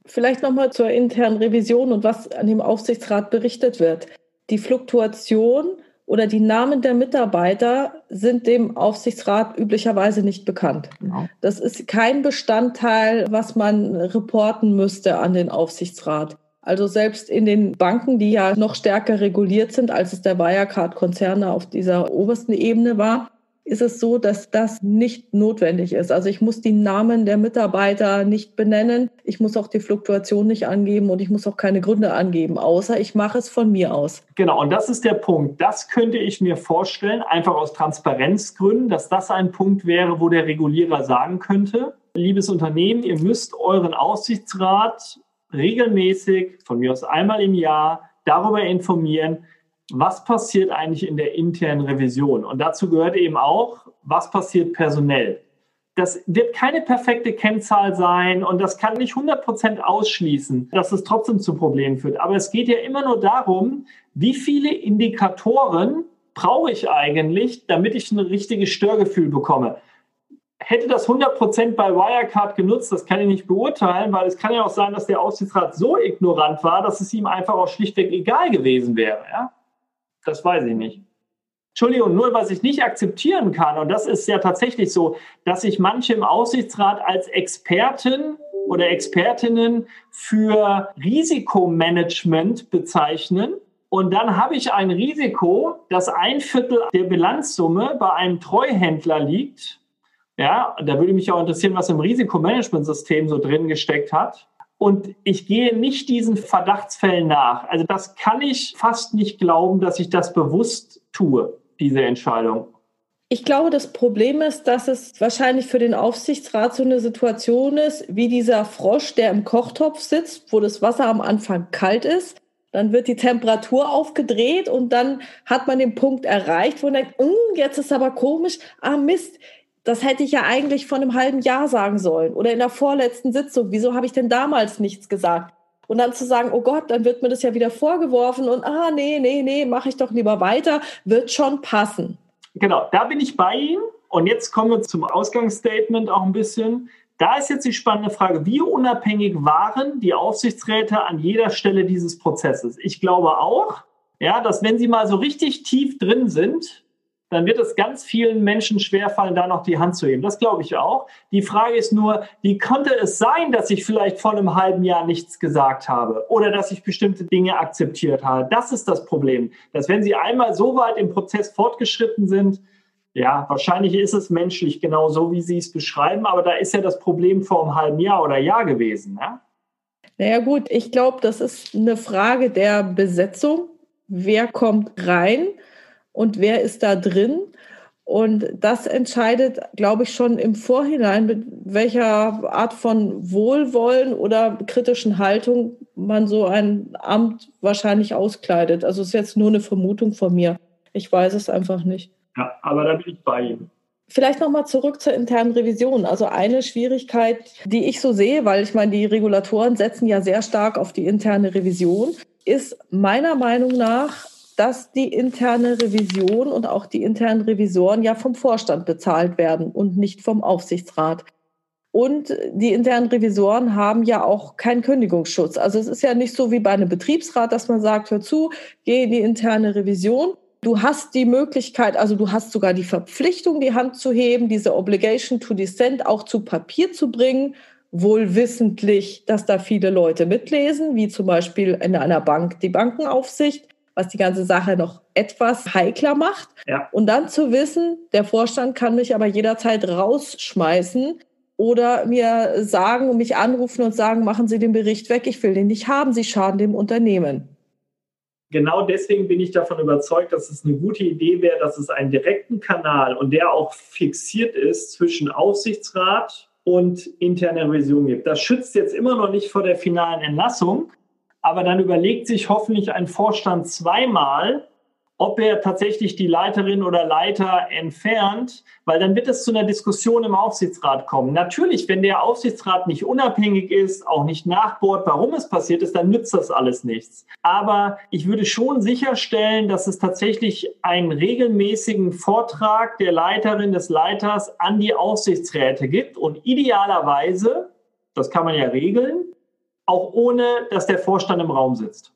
Vielleicht nochmal zur internen Revision und was an dem Aufsichtsrat berichtet wird. Die Fluktuation oder die Namen der Mitarbeiter sind dem Aufsichtsrat üblicherweise nicht bekannt. Genau. Das ist kein Bestandteil, was man reporten müsste an den Aufsichtsrat. Also selbst in den Banken, die ja noch stärker reguliert sind, als es der Wirecard-Konzerne auf dieser obersten Ebene war, ist es so, dass das nicht notwendig ist. Also ich muss die Namen der Mitarbeiter nicht benennen, ich muss auch die Fluktuation nicht angeben und ich muss auch keine Gründe angeben, außer ich mache es von mir aus. Genau, und das ist der Punkt. Das könnte ich mir vorstellen, einfach aus Transparenzgründen, dass das ein Punkt wäre, wo der Regulierer sagen könnte, liebes Unternehmen, ihr müsst euren Aufsichtsrat regelmäßig, von mir aus einmal im Jahr, darüber informieren, was passiert eigentlich in der internen Revision? Und dazu gehört eben auch, was passiert personell? Das wird keine perfekte Kennzahl sein und das kann nicht 100% ausschließen, dass es trotzdem zu Problemen führt. Aber es geht ja immer nur darum, wie viele Indikatoren brauche ich eigentlich, damit ich ein richtiges Störgefühl bekomme. Hätte das 100% bei Wirecard genutzt, das kann ich nicht beurteilen, weil es kann ja auch sein, dass der Aufsichtsrat so ignorant war, dass es ihm einfach auch schlichtweg egal gewesen wäre. Ja? Das weiß ich nicht. Entschuldigung, nur was ich nicht akzeptieren kann, und das ist ja tatsächlich so, dass sich manche im Aussichtsrat als Experten oder Expertinnen für Risikomanagement bezeichnen. Und dann habe ich ein Risiko, das ein Viertel der Bilanzsumme bei einem Treuhändler liegt. Ja, da würde mich auch interessieren, was im Risikomanagementsystem so drin gesteckt hat. Und ich gehe nicht diesen Verdachtsfällen nach. Also das kann ich fast nicht glauben, dass ich das bewusst tue, diese Entscheidung. Ich glaube, das Problem ist, dass es wahrscheinlich für den Aufsichtsrat so eine Situation ist, wie dieser Frosch, der im Kochtopf sitzt, wo das Wasser am Anfang kalt ist. Dann wird die Temperatur aufgedreht und dann hat man den Punkt erreicht, wo man denkt, hm, jetzt ist aber komisch, ah Mist, das hätte ich ja eigentlich vor einem halben Jahr sagen sollen oder in der vorletzten Sitzung. Wieso habe ich denn damals nichts gesagt? Und dann zu sagen, oh Gott, dann wird mir das ja wieder vorgeworfen und ah, nee, nee, nee, mache ich doch lieber weiter, wird schon passen. Genau, da bin ich bei Ihnen. Und jetzt kommen wir zum Ausgangsstatement auch ein bisschen. Da ist jetzt die spannende Frage, wie unabhängig waren die Aufsichtsräte an jeder Stelle dieses Prozesses? Ich glaube auch, ja, dass wenn sie mal so richtig tief drin sind, dann wird es ganz vielen Menschen schwerfallen, da noch die Hand zu heben. Das glaube ich auch. Die Frage ist nur, wie konnte es sein, dass ich vielleicht vor einem halben Jahr nichts gesagt habe oder dass ich bestimmte Dinge akzeptiert habe? Das ist das Problem. Dass wenn Sie einmal so weit im Prozess fortgeschritten sind, ja, wahrscheinlich ist es menschlich genau so, wie Sie es beschreiben, aber da ist ja das Problem vor einem halben Jahr oder Jahr gewesen. Ja? Naja gut, ich glaube, das ist eine Frage der Besetzung. Wer kommt rein? Und wer ist da drin. Und das entscheidet, glaube ich, schon im Vorhinein, mit welcher Art von Wohlwollen oder kritischen Haltung man so ein Amt wahrscheinlich auskleidet. Also es ist jetzt nur eine Vermutung von mir. Ich weiß es einfach nicht. Ja, aber da bin ich bei Ihnen. Vielleicht nochmal zurück zur internen Revision. Also eine Schwierigkeit, die ich so sehe, weil ich meine, die Regulatoren setzen ja sehr stark auf die interne Revision, ist meiner Meinung nach dass die interne Revision und auch die internen Revisoren ja vom Vorstand bezahlt werden und nicht vom Aufsichtsrat. Und die internen Revisoren haben ja auch keinen Kündigungsschutz. Also es ist ja nicht so wie bei einem Betriebsrat, dass man sagt, hör zu, geh in die interne Revision. Du hast die Möglichkeit, also du hast sogar die Verpflichtung, die Hand zu heben, diese Obligation to Dissent auch zu Papier zu bringen, wohl wissentlich, dass da viele Leute mitlesen, wie zum Beispiel in einer Bank die Bankenaufsicht was die ganze Sache noch etwas heikler macht. Ja. Und dann zu wissen, der Vorstand kann mich aber jederzeit rausschmeißen oder mir sagen und mich anrufen und sagen, machen Sie den Bericht weg, ich will den nicht haben, Sie schaden dem Unternehmen. Genau deswegen bin ich davon überzeugt, dass es eine gute Idee wäre, dass es einen direkten Kanal und der auch fixiert ist zwischen Aufsichtsrat und interne Revision gibt. Das schützt jetzt immer noch nicht vor der finalen Entlassung, aber dann überlegt sich hoffentlich ein Vorstand zweimal, ob er tatsächlich die Leiterin oder Leiter entfernt, weil dann wird es zu einer Diskussion im Aufsichtsrat kommen. Natürlich, wenn der Aufsichtsrat nicht unabhängig ist, auch nicht nachbohrt, warum es passiert ist, dann nützt das alles nichts. Aber ich würde schon sicherstellen, dass es tatsächlich einen regelmäßigen Vortrag der Leiterin des Leiters an die Aufsichtsräte gibt und idealerweise, das kann man ja regeln, auch ohne, dass der Vorstand im Raum sitzt.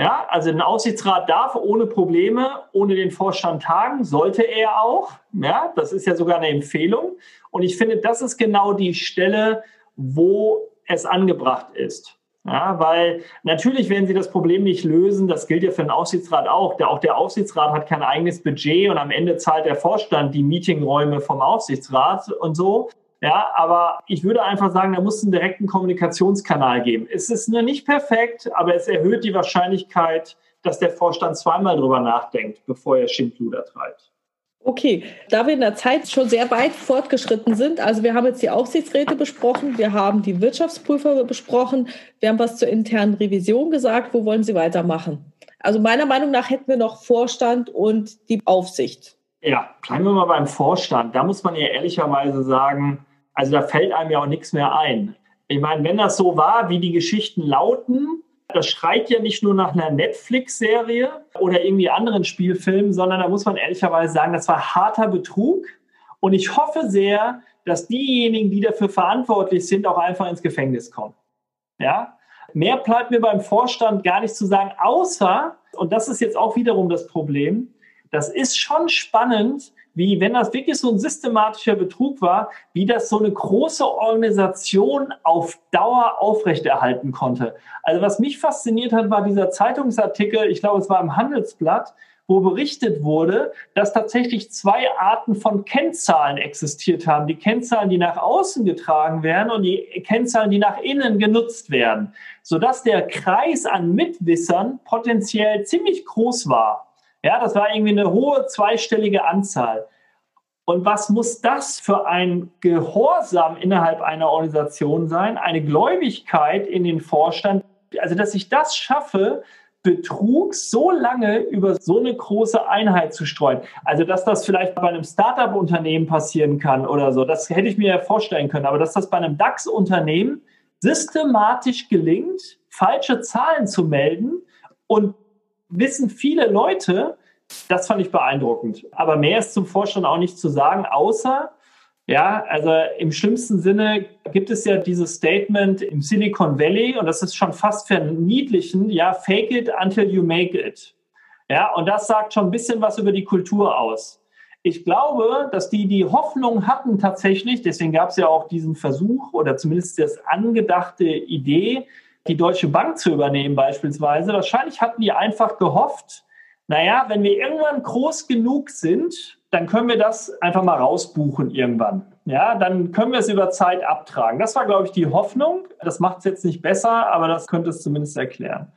Ja, also ein Aufsichtsrat darf ohne Probleme, ohne den Vorstand tagen, sollte er auch. Ja, das ist ja sogar eine Empfehlung. Und ich finde, das ist genau die Stelle, wo es angebracht ist. Ja, weil natürlich werden sie das Problem nicht lösen. Das gilt ja für den Aufsichtsrat auch. Der, auch der Aufsichtsrat hat kein eigenes Budget und am Ende zahlt der Vorstand die Meetingräume vom Aufsichtsrat und so. Ja, aber ich würde einfach sagen, da muss es einen direkten Kommunikationskanal geben. Es ist nur nicht perfekt, aber es erhöht die Wahrscheinlichkeit, dass der Vorstand zweimal drüber nachdenkt, bevor er Schindluder treibt. Okay, da wir in der Zeit schon sehr weit fortgeschritten sind, also wir haben jetzt die Aufsichtsräte besprochen, wir haben die Wirtschaftsprüfer besprochen, wir haben was zur internen Revision gesagt, wo wollen Sie weitermachen? Also meiner Meinung nach hätten wir noch Vorstand und die Aufsicht. Ja, bleiben wir mal beim Vorstand. Da muss man ja ehrlicherweise sagen, also da fällt einem ja auch nichts mehr ein. Ich meine, wenn das so war, wie die Geschichten lauten, das schreit ja nicht nur nach einer Netflix-Serie oder irgendwie anderen Spielfilmen, sondern da muss man ehrlicherweise sagen, das war harter Betrug. Und ich hoffe sehr, dass diejenigen, die dafür verantwortlich sind, auch einfach ins Gefängnis kommen. Ja? Mehr bleibt mir beim Vorstand gar nicht zu sagen, außer, und das ist jetzt auch wiederum das Problem, das ist schon spannend, wie, wenn das wirklich so ein systematischer Betrug war, wie das so eine große Organisation auf Dauer aufrechterhalten konnte. Also was mich fasziniert hat, war dieser Zeitungsartikel, ich glaube, es war im Handelsblatt, wo berichtet wurde, dass tatsächlich zwei Arten von Kennzahlen existiert haben. Die Kennzahlen, die nach außen getragen werden und die Kennzahlen, die nach innen genutzt werden, sodass der Kreis an Mitwissern potenziell ziemlich groß war. Ja, das war irgendwie eine hohe zweistellige Anzahl. Und was muss das für ein Gehorsam innerhalb einer Organisation sein? Eine Gläubigkeit in den Vorstand. Also, dass ich das schaffe, Betrug so lange über so eine große Einheit zu streuen. Also, dass das vielleicht bei einem Startup-Unternehmen passieren kann oder so, das hätte ich mir ja vorstellen können. Aber dass das bei einem DAX-Unternehmen systematisch gelingt, falsche Zahlen zu melden und wissen viele Leute, das fand ich beeindruckend. Aber mehr ist zum Vorstand auch nicht zu sagen, außer, ja, also im schlimmsten Sinne gibt es ja dieses Statement im Silicon Valley und das ist schon fast verniedlichen, ja, fake it until you make it. Ja, und das sagt schon ein bisschen was über die Kultur aus. Ich glaube, dass die die Hoffnung hatten tatsächlich, deswegen gab es ja auch diesen Versuch oder zumindest das angedachte Idee, die Deutsche Bank zu übernehmen beispielsweise. Wahrscheinlich hatten die einfach gehofft, naja, wenn wir irgendwann groß genug sind, dann können wir das einfach mal rausbuchen irgendwann. Ja, dann können wir es über Zeit abtragen. Das war, glaube ich, die Hoffnung. Das macht es jetzt nicht besser, aber das könnte es zumindest erklären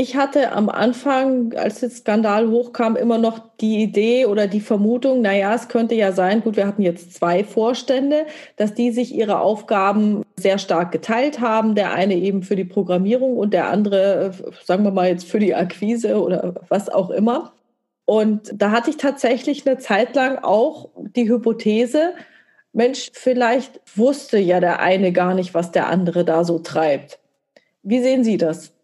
ich hatte am Anfang, als der Skandal hochkam, immer noch die Idee oder die Vermutung, naja, es könnte ja sein, gut, wir hatten jetzt zwei Vorstände, dass die sich ihre Aufgaben sehr stark geteilt haben. Der eine eben für die Programmierung und der andere, sagen wir mal jetzt für die Akquise oder was auch immer. Und da hatte ich tatsächlich eine Zeit lang auch die Hypothese, Mensch, vielleicht wusste ja der eine gar nicht, was der andere da so treibt. Wie sehen Sie das?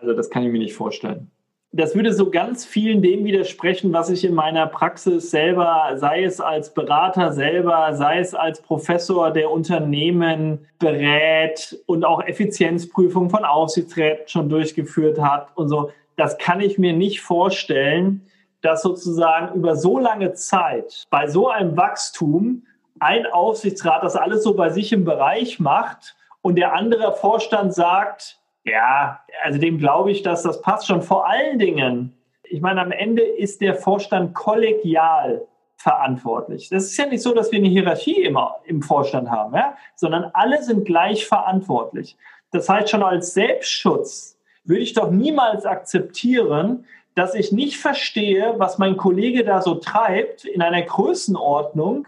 Also das kann ich mir nicht vorstellen. Das würde so ganz vielen dem widersprechen, was ich in meiner Praxis selber, sei es als Berater selber, sei es als Professor, der Unternehmen berät und auch Effizienzprüfungen von Aufsichtsräten schon durchgeführt hat und so. Das kann ich mir nicht vorstellen, dass sozusagen über so lange Zeit bei so einem Wachstum ein Aufsichtsrat das alles so bei sich im Bereich macht und der andere Vorstand sagt, ja, also dem glaube ich, dass das passt schon. Vor allen Dingen, ich meine, am Ende ist der Vorstand kollegial verantwortlich. Das ist ja nicht so, dass wir eine Hierarchie immer im Vorstand haben, ja? sondern alle sind gleich verantwortlich. Das heißt, schon als Selbstschutz würde ich doch niemals akzeptieren, dass ich nicht verstehe, was mein Kollege da so treibt in einer Größenordnung,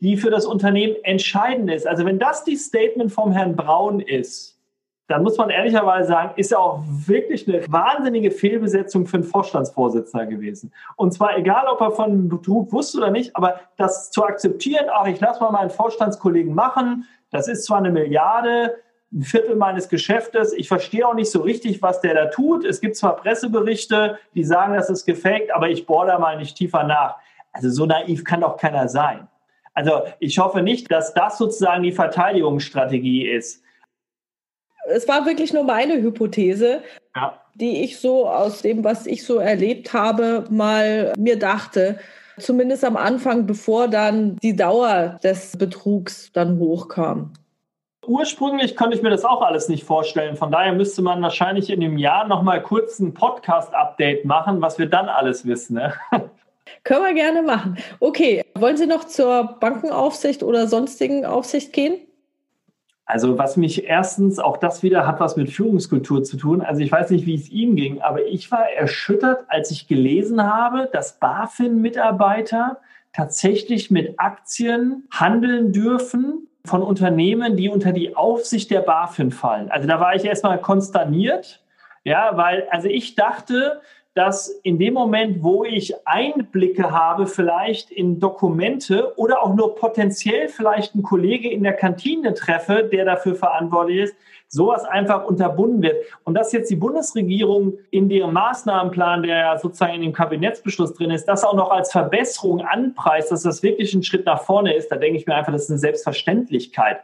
die für das Unternehmen entscheidend ist. Also wenn das die Statement vom Herrn Braun ist, dann muss man ehrlicherweise sagen, ist ja auch wirklich eine wahnsinnige Fehlbesetzung für einen Vorstandsvorsitzender gewesen. Und zwar egal, ob er von Betrug wusste oder nicht, aber das zu akzeptieren, ach, ich lasse mal meinen Vorstandskollegen machen, das ist zwar eine Milliarde, ein Viertel meines Geschäftes. Ich verstehe auch nicht so richtig, was der da tut. Es gibt zwar Presseberichte, die sagen, das ist gefaked, aber ich bohre da mal nicht tiefer nach. Also so naiv kann doch keiner sein. Also ich hoffe nicht, dass das sozusagen die Verteidigungsstrategie ist. Es war wirklich nur meine Hypothese, ja. die ich so aus dem, was ich so erlebt habe, mal mir dachte. Zumindest am Anfang, bevor dann die Dauer des Betrugs dann hochkam. Ursprünglich konnte ich mir das auch alles nicht vorstellen. Von daher müsste man wahrscheinlich in dem Jahr noch mal kurz ein Podcast-Update machen, was wir dann alles wissen. Ne? Können wir gerne machen. Okay, wollen Sie noch zur Bankenaufsicht oder sonstigen Aufsicht gehen? Also was mich erstens, auch das wieder hat was mit Führungskultur zu tun. Also ich weiß nicht, wie es Ihnen ging, aber ich war erschüttert, als ich gelesen habe, dass BaFin-Mitarbeiter tatsächlich mit Aktien handeln dürfen von Unternehmen, die unter die Aufsicht der BaFin fallen. Also da war ich erstmal konsterniert, ja, weil also ich dachte, dass in dem Moment, wo ich Einblicke habe, vielleicht in Dokumente oder auch nur potenziell vielleicht einen Kollege in der Kantine treffe, der dafür verantwortlich ist, sowas einfach unterbunden wird. Und dass jetzt die Bundesregierung in ihrem Maßnahmenplan, der ja sozusagen in dem Kabinettsbeschluss drin ist, das auch noch als Verbesserung anpreist, dass das wirklich ein Schritt nach vorne ist, da denke ich mir einfach, das ist eine Selbstverständlichkeit.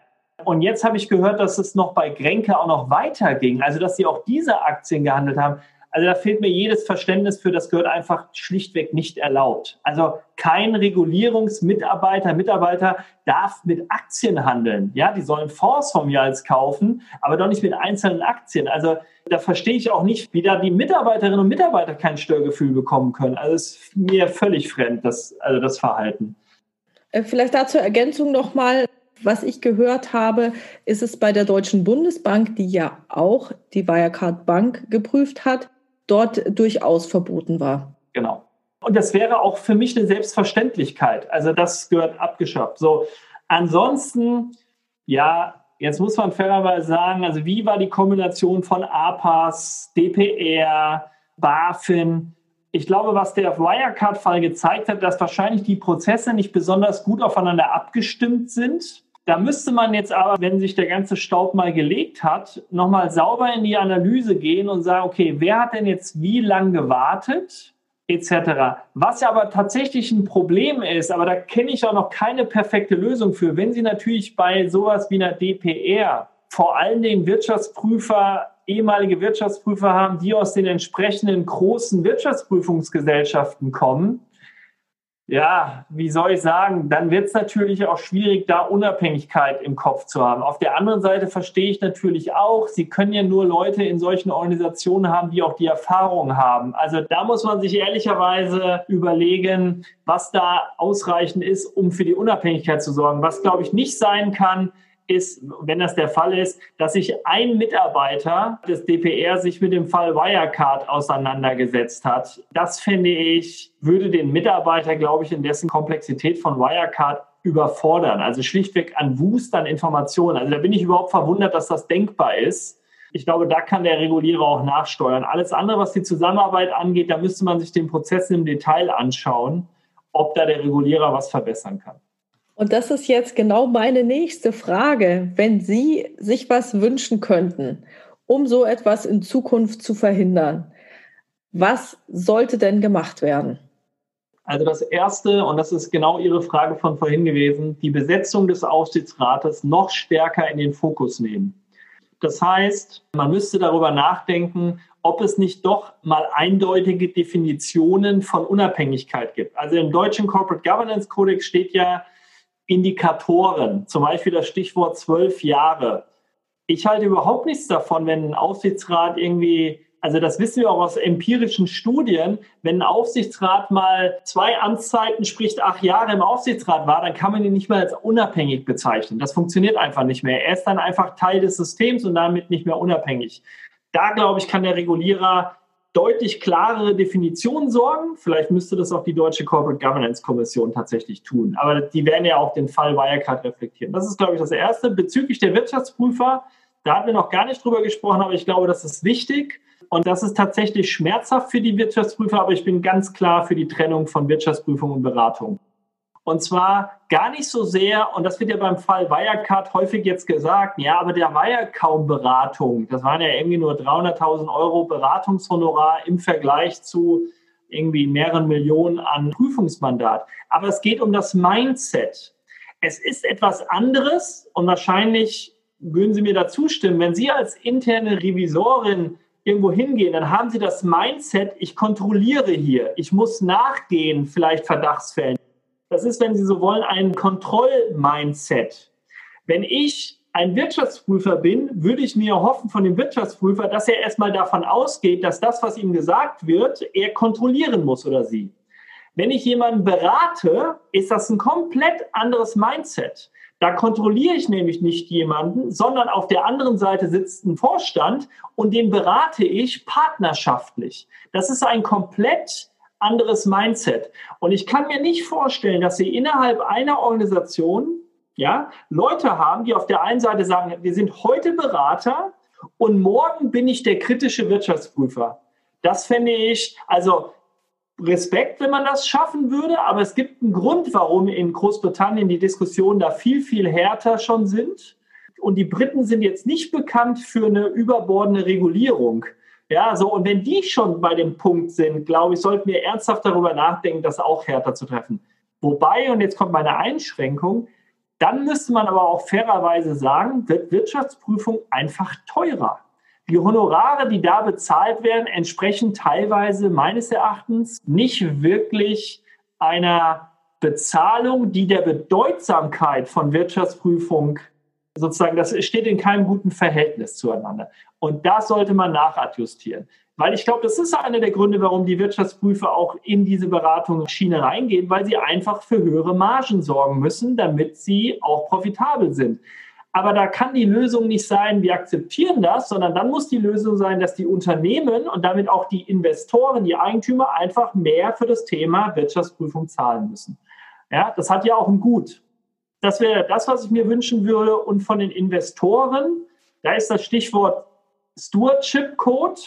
Und jetzt habe ich gehört, dass es noch bei Grenke auch noch weiterging, also dass sie auch diese Aktien gehandelt haben. Also da fehlt mir jedes Verständnis für, das gehört einfach schlichtweg nicht erlaubt. Also kein Regulierungsmitarbeiter, Mitarbeiter darf mit Aktien handeln. Ja, die sollen Fonds vom Jals kaufen, aber doch nicht mit einzelnen Aktien. Also da verstehe ich auch nicht, wie da die Mitarbeiterinnen und Mitarbeiter kein Störgefühl bekommen können. Also ist mir völlig fremd, das, also das Verhalten. Äh, vielleicht dazu Ergänzung nochmal. Was ich gehört habe, ist es bei der Deutschen Bundesbank, die ja auch die Wirecard Bank geprüft hat, dort durchaus verboten war. Genau. Und das wäre auch für mich eine Selbstverständlichkeit. Also das gehört abgeschafft. So, ansonsten, ja, jetzt muss man fairerweise sagen, also wie war die Kombination von APAS, DPR, BaFin? Ich glaube, was der Wirecard-Fall gezeigt hat, dass wahrscheinlich die Prozesse nicht besonders gut aufeinander abgestimmt sind. Da müsste man jetzt aber, wenn sich der ganze Staub mal gelegt hat, nochmal sauber in die Analyse gehen und sagen, okay, wer hat denn jetzt wie lang gewartet? etc. Was ja aber tatsächlich ein Problem ist, aber da kenne ich auch noch keine perfekte Lösung für. Wenn Sie natürlich bei sowas wie einer DPR vor allen Dingen Wirtschaftsprüfer, ehemalige Wirtschaftsprüfer haben, die aus den entsprechenden großen Wirtschaftsprüfungsgesellschaften kommen, ja, wie soll ich sagen, dann wird es natürlich auch schwierig, da Unabhängigkeit im Kopf zu haben. Auf der anderen Seite verstehe ich natürlich auch, Sie können ja nur Leute in solchen Organisationen haben, die auch die Erfahrung haben. Also da muss man sich ehrlicherweise überlegen, was da ausreichend ist, um für die Unabhängigkeit zu sorgen. Was, glaube ich, nicht sein kann, ist, wenn das der Fall ist, dass sich ein Mitarbeiter des DPR sich mit dem Fall Wirecard auseinandergesetzt hat. Das finde ich, würde den Mitarbeiter, glaube ich, in dessen Komplexität von Wirecard überfordern. Also schlichtweg an Wust an Informationen. Also da bin ich überhaupt verwundert, dass das denkbar ist. Ich glaube, da kann der Regulierer auch nachsteuern. Alles andere, was die Zusammenarbeit angeht, da müsste man sich den Prozess im Detail anschauen, ob da der Regulierer was verbessern kann. Und das ist jetzt genau meine nächste Frage. Wenn Sie sich was wünschen könnten, um so etwas in Zukunft zu verhindern, was sollte denn gemacht werden? Also das Erste, und das ist genau Ihre Frage von vorhin gewesen, die Besetzung des Aufsichtsrates noch stärker in den Fokus nehmen. Das heißt, man müsste darüber nachdenken, ob es nicht doch mal eindeutige Definitionen von Unabhängigkeit gibt. Also im deutschen Corporate Governance Codex steht ja, Indikatoren, zum Beispiel das Stichwort zwölf Jahre. Ich halte überhaupt nichts davon, wenn ein Aufsichtsrat irgendwie, also das wissen wir auch aus empirischen Studien, wenn ein Aufsichtsrat mal zwei Amtszeiten, sprich acht Jahre im Aufsichtsrat war, dann kann man ihn nicht mehr als unabhängig bezeichnen. Das funktioniert einfach nicht mehr. Er ist dann einfach Teil des Systems und damit nicht mehr unabhängig. Da, glaube ich, kann der Regulierer deutlich klarere Definitionen sorgen. Vielleicht müsste das auch die deutsche Corporate Governance Kommission tatsächlich tun. Aber die werden ja auch den Fall Wirecard reflektieren. Das ist, glaube ich, das Erste. Bezüglich der Wirtschaftsprüfer Da hatten wir noch gar nicht drüber gesprochen, aber ich glaube, das ist wichtig. Und das ist tatsächlich schmerzhaft für die Wirtschaftsprüfer, aber ich bin ganz klar für die Trennung von Wirtschaftsprüfung und Beratung. Und zwar gar nicht so sehr, und das wird ja beim Fall Wirecard häufig jetzt gesagt, ja, aber der war ja kaum Beratung. Das waren ja irgendwie nur 300.000 Euro Beratungshonorar im Vergleich zu irgendwie mehreren Millionen an Prüfungsmandat. Aber es geht um das Mindset. Es ist etwas anderes und wahrscheinlich würden Sie mir da zustimmen, wenn Sie als interne Revisorin irgendwo hingehen, dann haben Sie das Mindset, ich kontrolliere hier, ich muss nachgehen, vielleicht Verdachtsfällen. Das ist, wenn Sie so wollen, ein Kontroll-Mindset. Wenn ich ein Wirtschaftsprüfer bin, würde ich mir hoffen von dem Wirtschaftsprüfer, dass er erstmal davon ausgeht, dass das, was ihm gesagt wird, er kontrollieren muss oder sie. Wenn ich jemanden berate, ist das ein komplett anderes Mindset. Da kontrolliere ich nämlich nicht jemanden, sondern auf der anderen Seite sitzt ein Vorstand und den berate ich partnerschaftlich. Das ist ein komplett anderes Mindset. Und ich kann mir nicht vorstellen, dass Sie innerhalb einer Organisation ja, Leute haben, die auf der einen Seite sagen, wir sind heute Berater und morgen bin ich der kritische Wirtschaftsprüfer. Das fände ich, also Respekt, wenn man das schaffen würde, aber es gibt einen Grund, warum in Großbritannien die Diskussionen da viel, viel härter schon sind. Und die Briten sind jetzt nicht bekannt für eine überbordende Regulierung. Ja, so, und wenn die schon bei dem Punkt sind, glaube ich, sollten wir ernsthaft darüber nachdenken, das auch härter zu treffen. Wobei, und jetzt kommt meine Einschränkung, dann müsste man aber auch fairerweise sagen, wird Wirtschaftsprüfung einfach teurer. Die Honorare, die da bezahlt werden, entsprechen teilweise meines Erachtens nicht wirklich einer Bezahlung, die der Bedeutsamkeit von Wirtschaftsprüfung sozusagen, das steht in keinem guten Verhältnis zueinander. Und das sollte man nachadjustieren. Weil ich glaube, das ist einer der Gründe, warum die Wirtschaftsprüfer auch in diese Beratungsschiene reingehen, weil sie einfach für höhere Margen sorgen müssen, damit sie auch profitabel sind. Aber da kann die Lösung nicht sein, wir akzeptieren das, sondern dann muss die Lösung sein, dass die Unternehmen und damit auch die Investoren, die Eigentümer einfach mehr für das Thema Wirtschaftsprüfung zahlen müssen. Ja, das hat ja auch ein Gut. Das wäre das, was ich mir wünschen würde. Und von den Investoren, da ist das Stichwort Stewardship Code.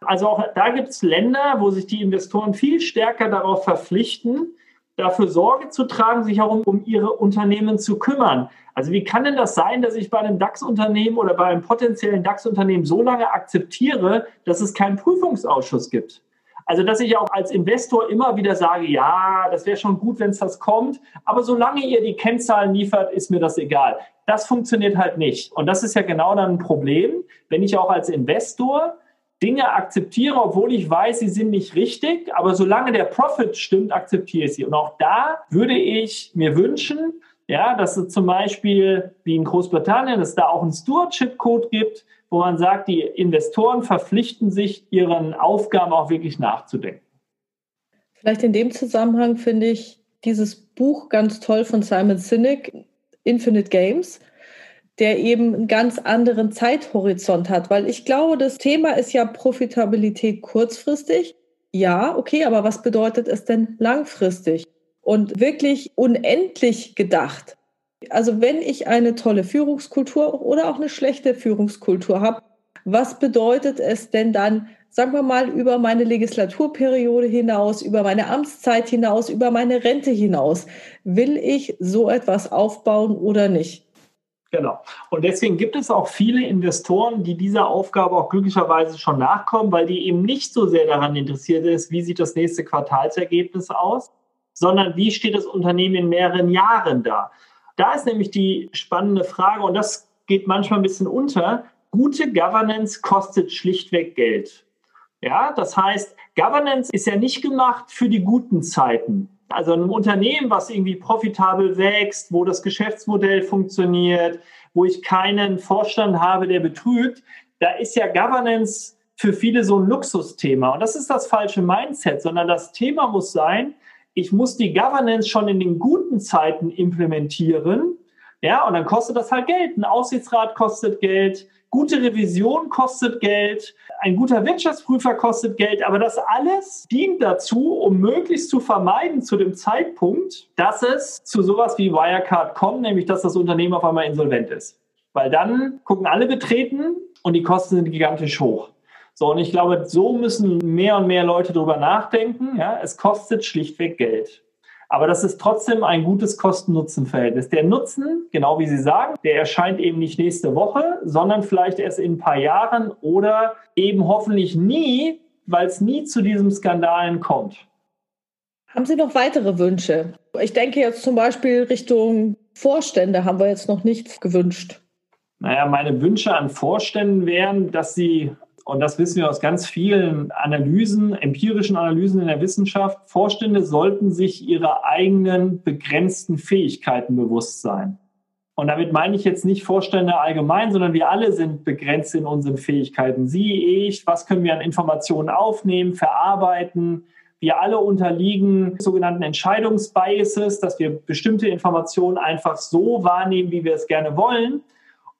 Also auch da gibt es Länder, wo sich die Investoren viel stärker darauf verpflichten, dafür Sorge zu tragen, sich auch um, um ihre Unternehmen zu kümmern. Also wie kann denn das sein, dass ich bei einem DAX-Unternehmen oder bei einem potenziellen DAX-Unternehmen so lange akzeptiere, dass es keinen Prüfungsausschuss gibt? Also dass ich auch als Investor immer wieder sage, ja, das wäre schon gut, wenn es das kommt, aber solange ihr die Kennzahlen liefert, ist mir das egal. Das funktioniert halt nicht. Und das ist ja genau dann ein Problem, wenn ich auch als Investor Dinge akzeptiere, obwohl ich weiß, sie sind nicht richtig, aber solange der Profit stimmt, akzeptiere ich sie. Und auch da würde ich mir wünschen, ja, dass es zum Beispiel wie in Großbritannien, es da auch einen Stewardship-Code gibt, wo man sagt, die Investoren verpflichten sich, ihren Aufgaben auch wirklich nachzudenken. Vielleicht in dem Zusammenhang finde ich dieses Buch ganz toll von Simon Sinek, Infinite Games der eben einen ganz anderen Zeithorizont hat, weil ich glaube, das Thema ist ja Profitabilität kurzfristig. Ja, okay, aber was bedeutet es denn langfristig und wirklich unendlich gedacht? Also wenn ich eine tolle Führungskultur oder auch eine schlechte Führungskultur habe, was bedeutet es denn dann, sagen wir mal, über meine Legislaturperiode hinaus, über meine Amtszeit hinaus, über meine Rente hinaus? Will ich so etwas aufbauen oder nicht? Genau. Und deswegen gibt es auch viele Investoren, die dieser Aufgabe auch glücklicherweise schon nachkommen, weil die eben nicht so sehr daran interessiert ist, wie sieht das nächste Quartalsergebnis aus, sondern wie steht das Unternehmen in mehreren Jahren da. Da ist nämlich die spannende Frage, und das geht manchmal ein bisschen unter, gute Governance kostet schlichtweg Geld. Ja, das heißt, Governance ist ja nicht gemacht für die guten Zeiten. Also ein Unternehmen, was irgendwie profitabel wächst, wo das Geschäftsmodell funktioniert, wo ich keinen Vorstand habe, der betrügt, da ist ja Governance für viele so ein Luxusthema. Und das ist das falsche Mindset, sondern das Thema muss sein, ich muss die Governance schon in den guten Zeiten implementieren. Ja, und dann kostet das halt Geld. Ein Aussichtsrat kostet Geld, Gute Revision kostet Geld, ein guter Wirtschaftsprüfer kostet Geld, aber das alles dient dazu, um möglichst zu vermeiden zu dem Zeitpunkt, dass es zu sowas wie Wirecard kommt, nämlich dass das Unternehmen auf einmal insolvent ist. Weil dann gucken alle betreten und die Kosten sind gigantisch hoch. So, und ich glaube, so müssen mehr und mehr Leute drüber nachdenken. Ja, es kostet schlichtweg Geld. Aber das ist trotzdem ein gutes Kosten-Nutzen-Verhältnis. Der Nutzen, genau wie Sie sagen, der erscheint eben nicht nächste Woche, sondern vielleicht erst in ein paar Jahren oder eben hoffentlich nie, weil es nie zu diesem Skandalen kommt. Haben Sie noch weitere Wünsche? Ich denke jetzt zum Beispiel Richtung Vorstände haben wir jetzt noch nichts gewünscht. Naja, meine Wünsche an Vorständen wären, dass sie, und das wissen wir aus ganz vielen Analysen, empirischen Analysen in der Wissenschaft, Vorstände sollten sich ihrer eigenen begrenzten Fähigkeiten bewusst sein. Und damit meine ich jetzt nicht Vorstände allgemein, sondern wir alle sind begrenzt in unseren Fähigkeiten. Sie, ich, was können wir an Informationen aufnehmen, verarbeiten, wir alle unterliegen sogenannten Entscheidungsbiases, dass wir bestimmte Informationen einfach so wahrnehmen, wie wir es gerne wollen.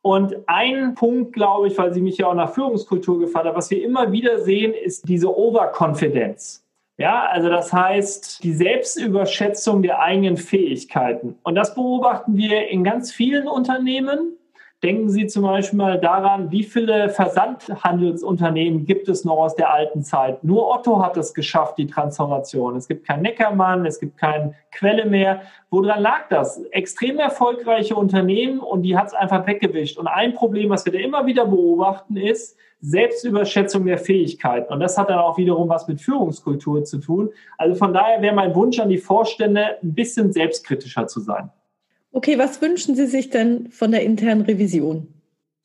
Und ein Punkt, glaube ich, weil Sie mich ja auch nach Führungskultur gefragt haben, was wir immer wieder sehen, ist diese Overconfidence. Ja, also das heißt, die Selbstüberschätzung der eigenen Fähigkeiten. Und das beobachten wir in ganz vielen Unternehmen. Denken Sie zum Beispiel mal daran, wie viele Versandhandelsunternehmen gibt es noch aus der alten Zeit? Nur Otto hat es geschafft, die Transformation. Es gibt kein Neckermann, es gibt keine Quelle mehr. Woran lag das? Extrem erfolgreiche Unternehmen und die hat es einfach weggewischt. Und ein Problem, was wir da immer wieder beobachten, ist Selbstüberschätzung der Fähigkeiten. Und das hat dann auch wiederum was mit Führungskultur zu tun. Also von daher wäre mein Wunsch an die Vorstände, ein bisschen selbstkritischer zu sein. Okay, was wünschen Sie sich denn von der internen Revision?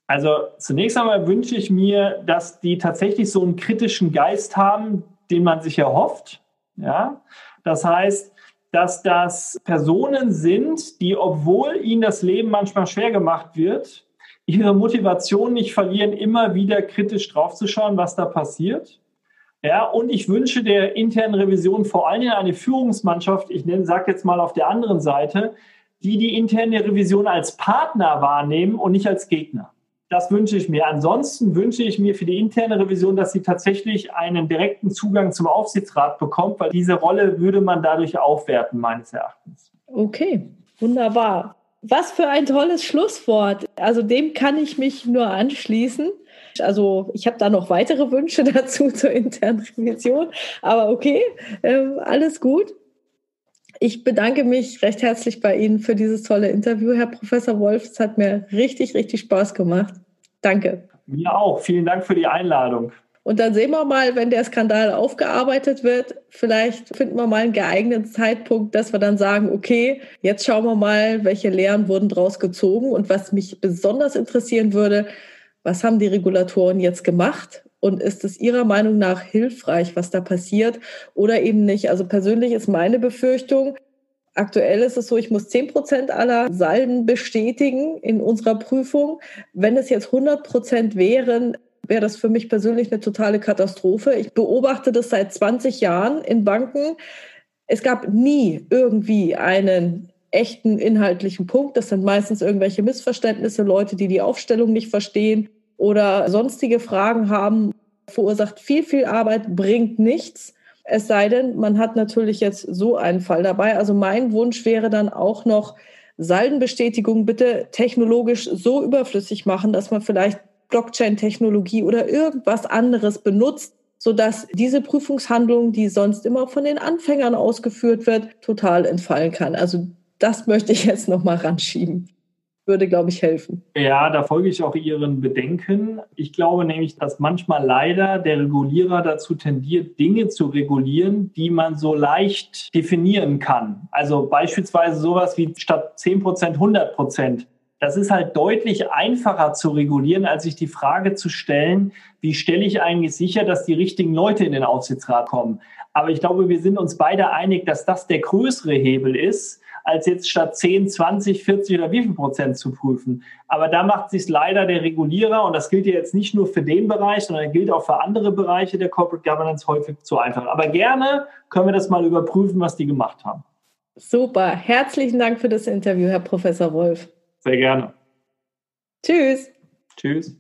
Also zunächst einmal wünsche ich mir, dass die tatsächlich so einen kritischen Geist haben, den man sich erhofft. Ja, das heißt, dass das Personen sind, die, obwohl ihnen das Leben manchmal schwer gemacht wird, ihre Motivation nicht verlieren, immer wieder kritisch draufzuschauen, was da passiert. Ja, und ich wünsche der internen Revision vor allen Dingen eine Führungsmannschaft, ich sage jetzt mal auf der anderen Seite, die die interne Revision als Partner wahrnehmen und nicht als Gegner. Das wünsche ich mir. Ansonsten wünsche ich mir für die interne Revision, dass sie tatsächlich einen direkten Zugang zum Aufsichtsrat bekommt, weil diese Rolle würde man dadurch aufwerten, meines Erachtens. Okay, wunderbar. Was für ein tolles Schlusswort. Also dem kann ich mich nur anschließen. Also ich habe da noch weitere Wünsche dazu zur internen Revision, aber okay, äh, alles gut. Ich bedanke mich recht herzlich bei Ihnen für dieses tolle Interview, Herr Professor Wolf. Es hat mir richtig, richtig Spaß gemacht. Danke. Mir auch. Vielen Dank für die Einladung. Und dann sehen wir mal, wenn der Skandal aufgearbeitet wird, vielleicht finden wir mal einen geeigneten Zeitpunkt, dass wir dann sagen, okay, jetzt schauen wir mal, welche Lehren wurden daraus gezogen. Und was mich besonders interessieren würde, was haben die Regulatoren jetzt gemacht? Und ist es Ihrer Meinung nach hilfreich, was da passiert oder eben nicht? Also persönlich ist meine Befürchtung, aktuell ist es so, ich muss 10 Prozent aller Salden bestätigen in unserer Prüfung. Wenn es jetzt 100 Prozent wären, wäre das für mich persönlich eine totale Katastrophe. Ich beobachte das seit 20 Jahren in Banken. Es gab nie irgendwie einen echten inhaltlichen Punkt. Das sind meistens irgendwelche Missverständnisse, Leute, die die Aufstellung nicht verstehen oder sonstige Fragen haben, verursacht viel, viel Arbeit, bringt nichts. Es sei denn, man hat natürlich jetzt so einen Fall dabei. Also mein Wunsch wäre dann auch noch, Saldenbestätigung bitte technologisch so überflüssig machen, dass man vielleicht Blockchain-Technologie oder irgendwas anderes benutzt, sodass diese Prüfungshandlung, die sonst immer von den Anfängern ausgeführt wird, total entfallen kann. Also das möchte ich jetzt noch mal ranschieben würde, glaube ich, helfen. Ja, da folge ich auch Ihren Bedenken. Ich glaube nämlich, dass manchmal leider der Regulierer dazu tendiert, Dinge zu regulieren, die man so leicht definieren kann. Also beispielsweise sowas wie statt 10 Prozent 100 Prozent. Das ist halt deutlich einfacher zu regulieren, als sich die Frage zu stellen, wie stelle ich eigentlich sicher, dass die richtigen Leute in den Aufsichtsrat kommen. Aber ich glaube, wir sind uns beide einig, dass das der größere Hebel ist, als jetzt statt 10, 20, 40 oder wie viel Prozent zu prüfen. Aber da macht sich leider der Regulierer, und das gilt ja jetzt nicht nur für den Bereich, sondern gilt auch für andere Bereiche der Corporate Governance häufig zu einfach. Aber gerne können wir das mal überprüfen, was die gemacht haben. Super. Herzlichen Dank für das Interview, Herr Professor Wolf. Sehr gerne. Tschüss. Tschüss.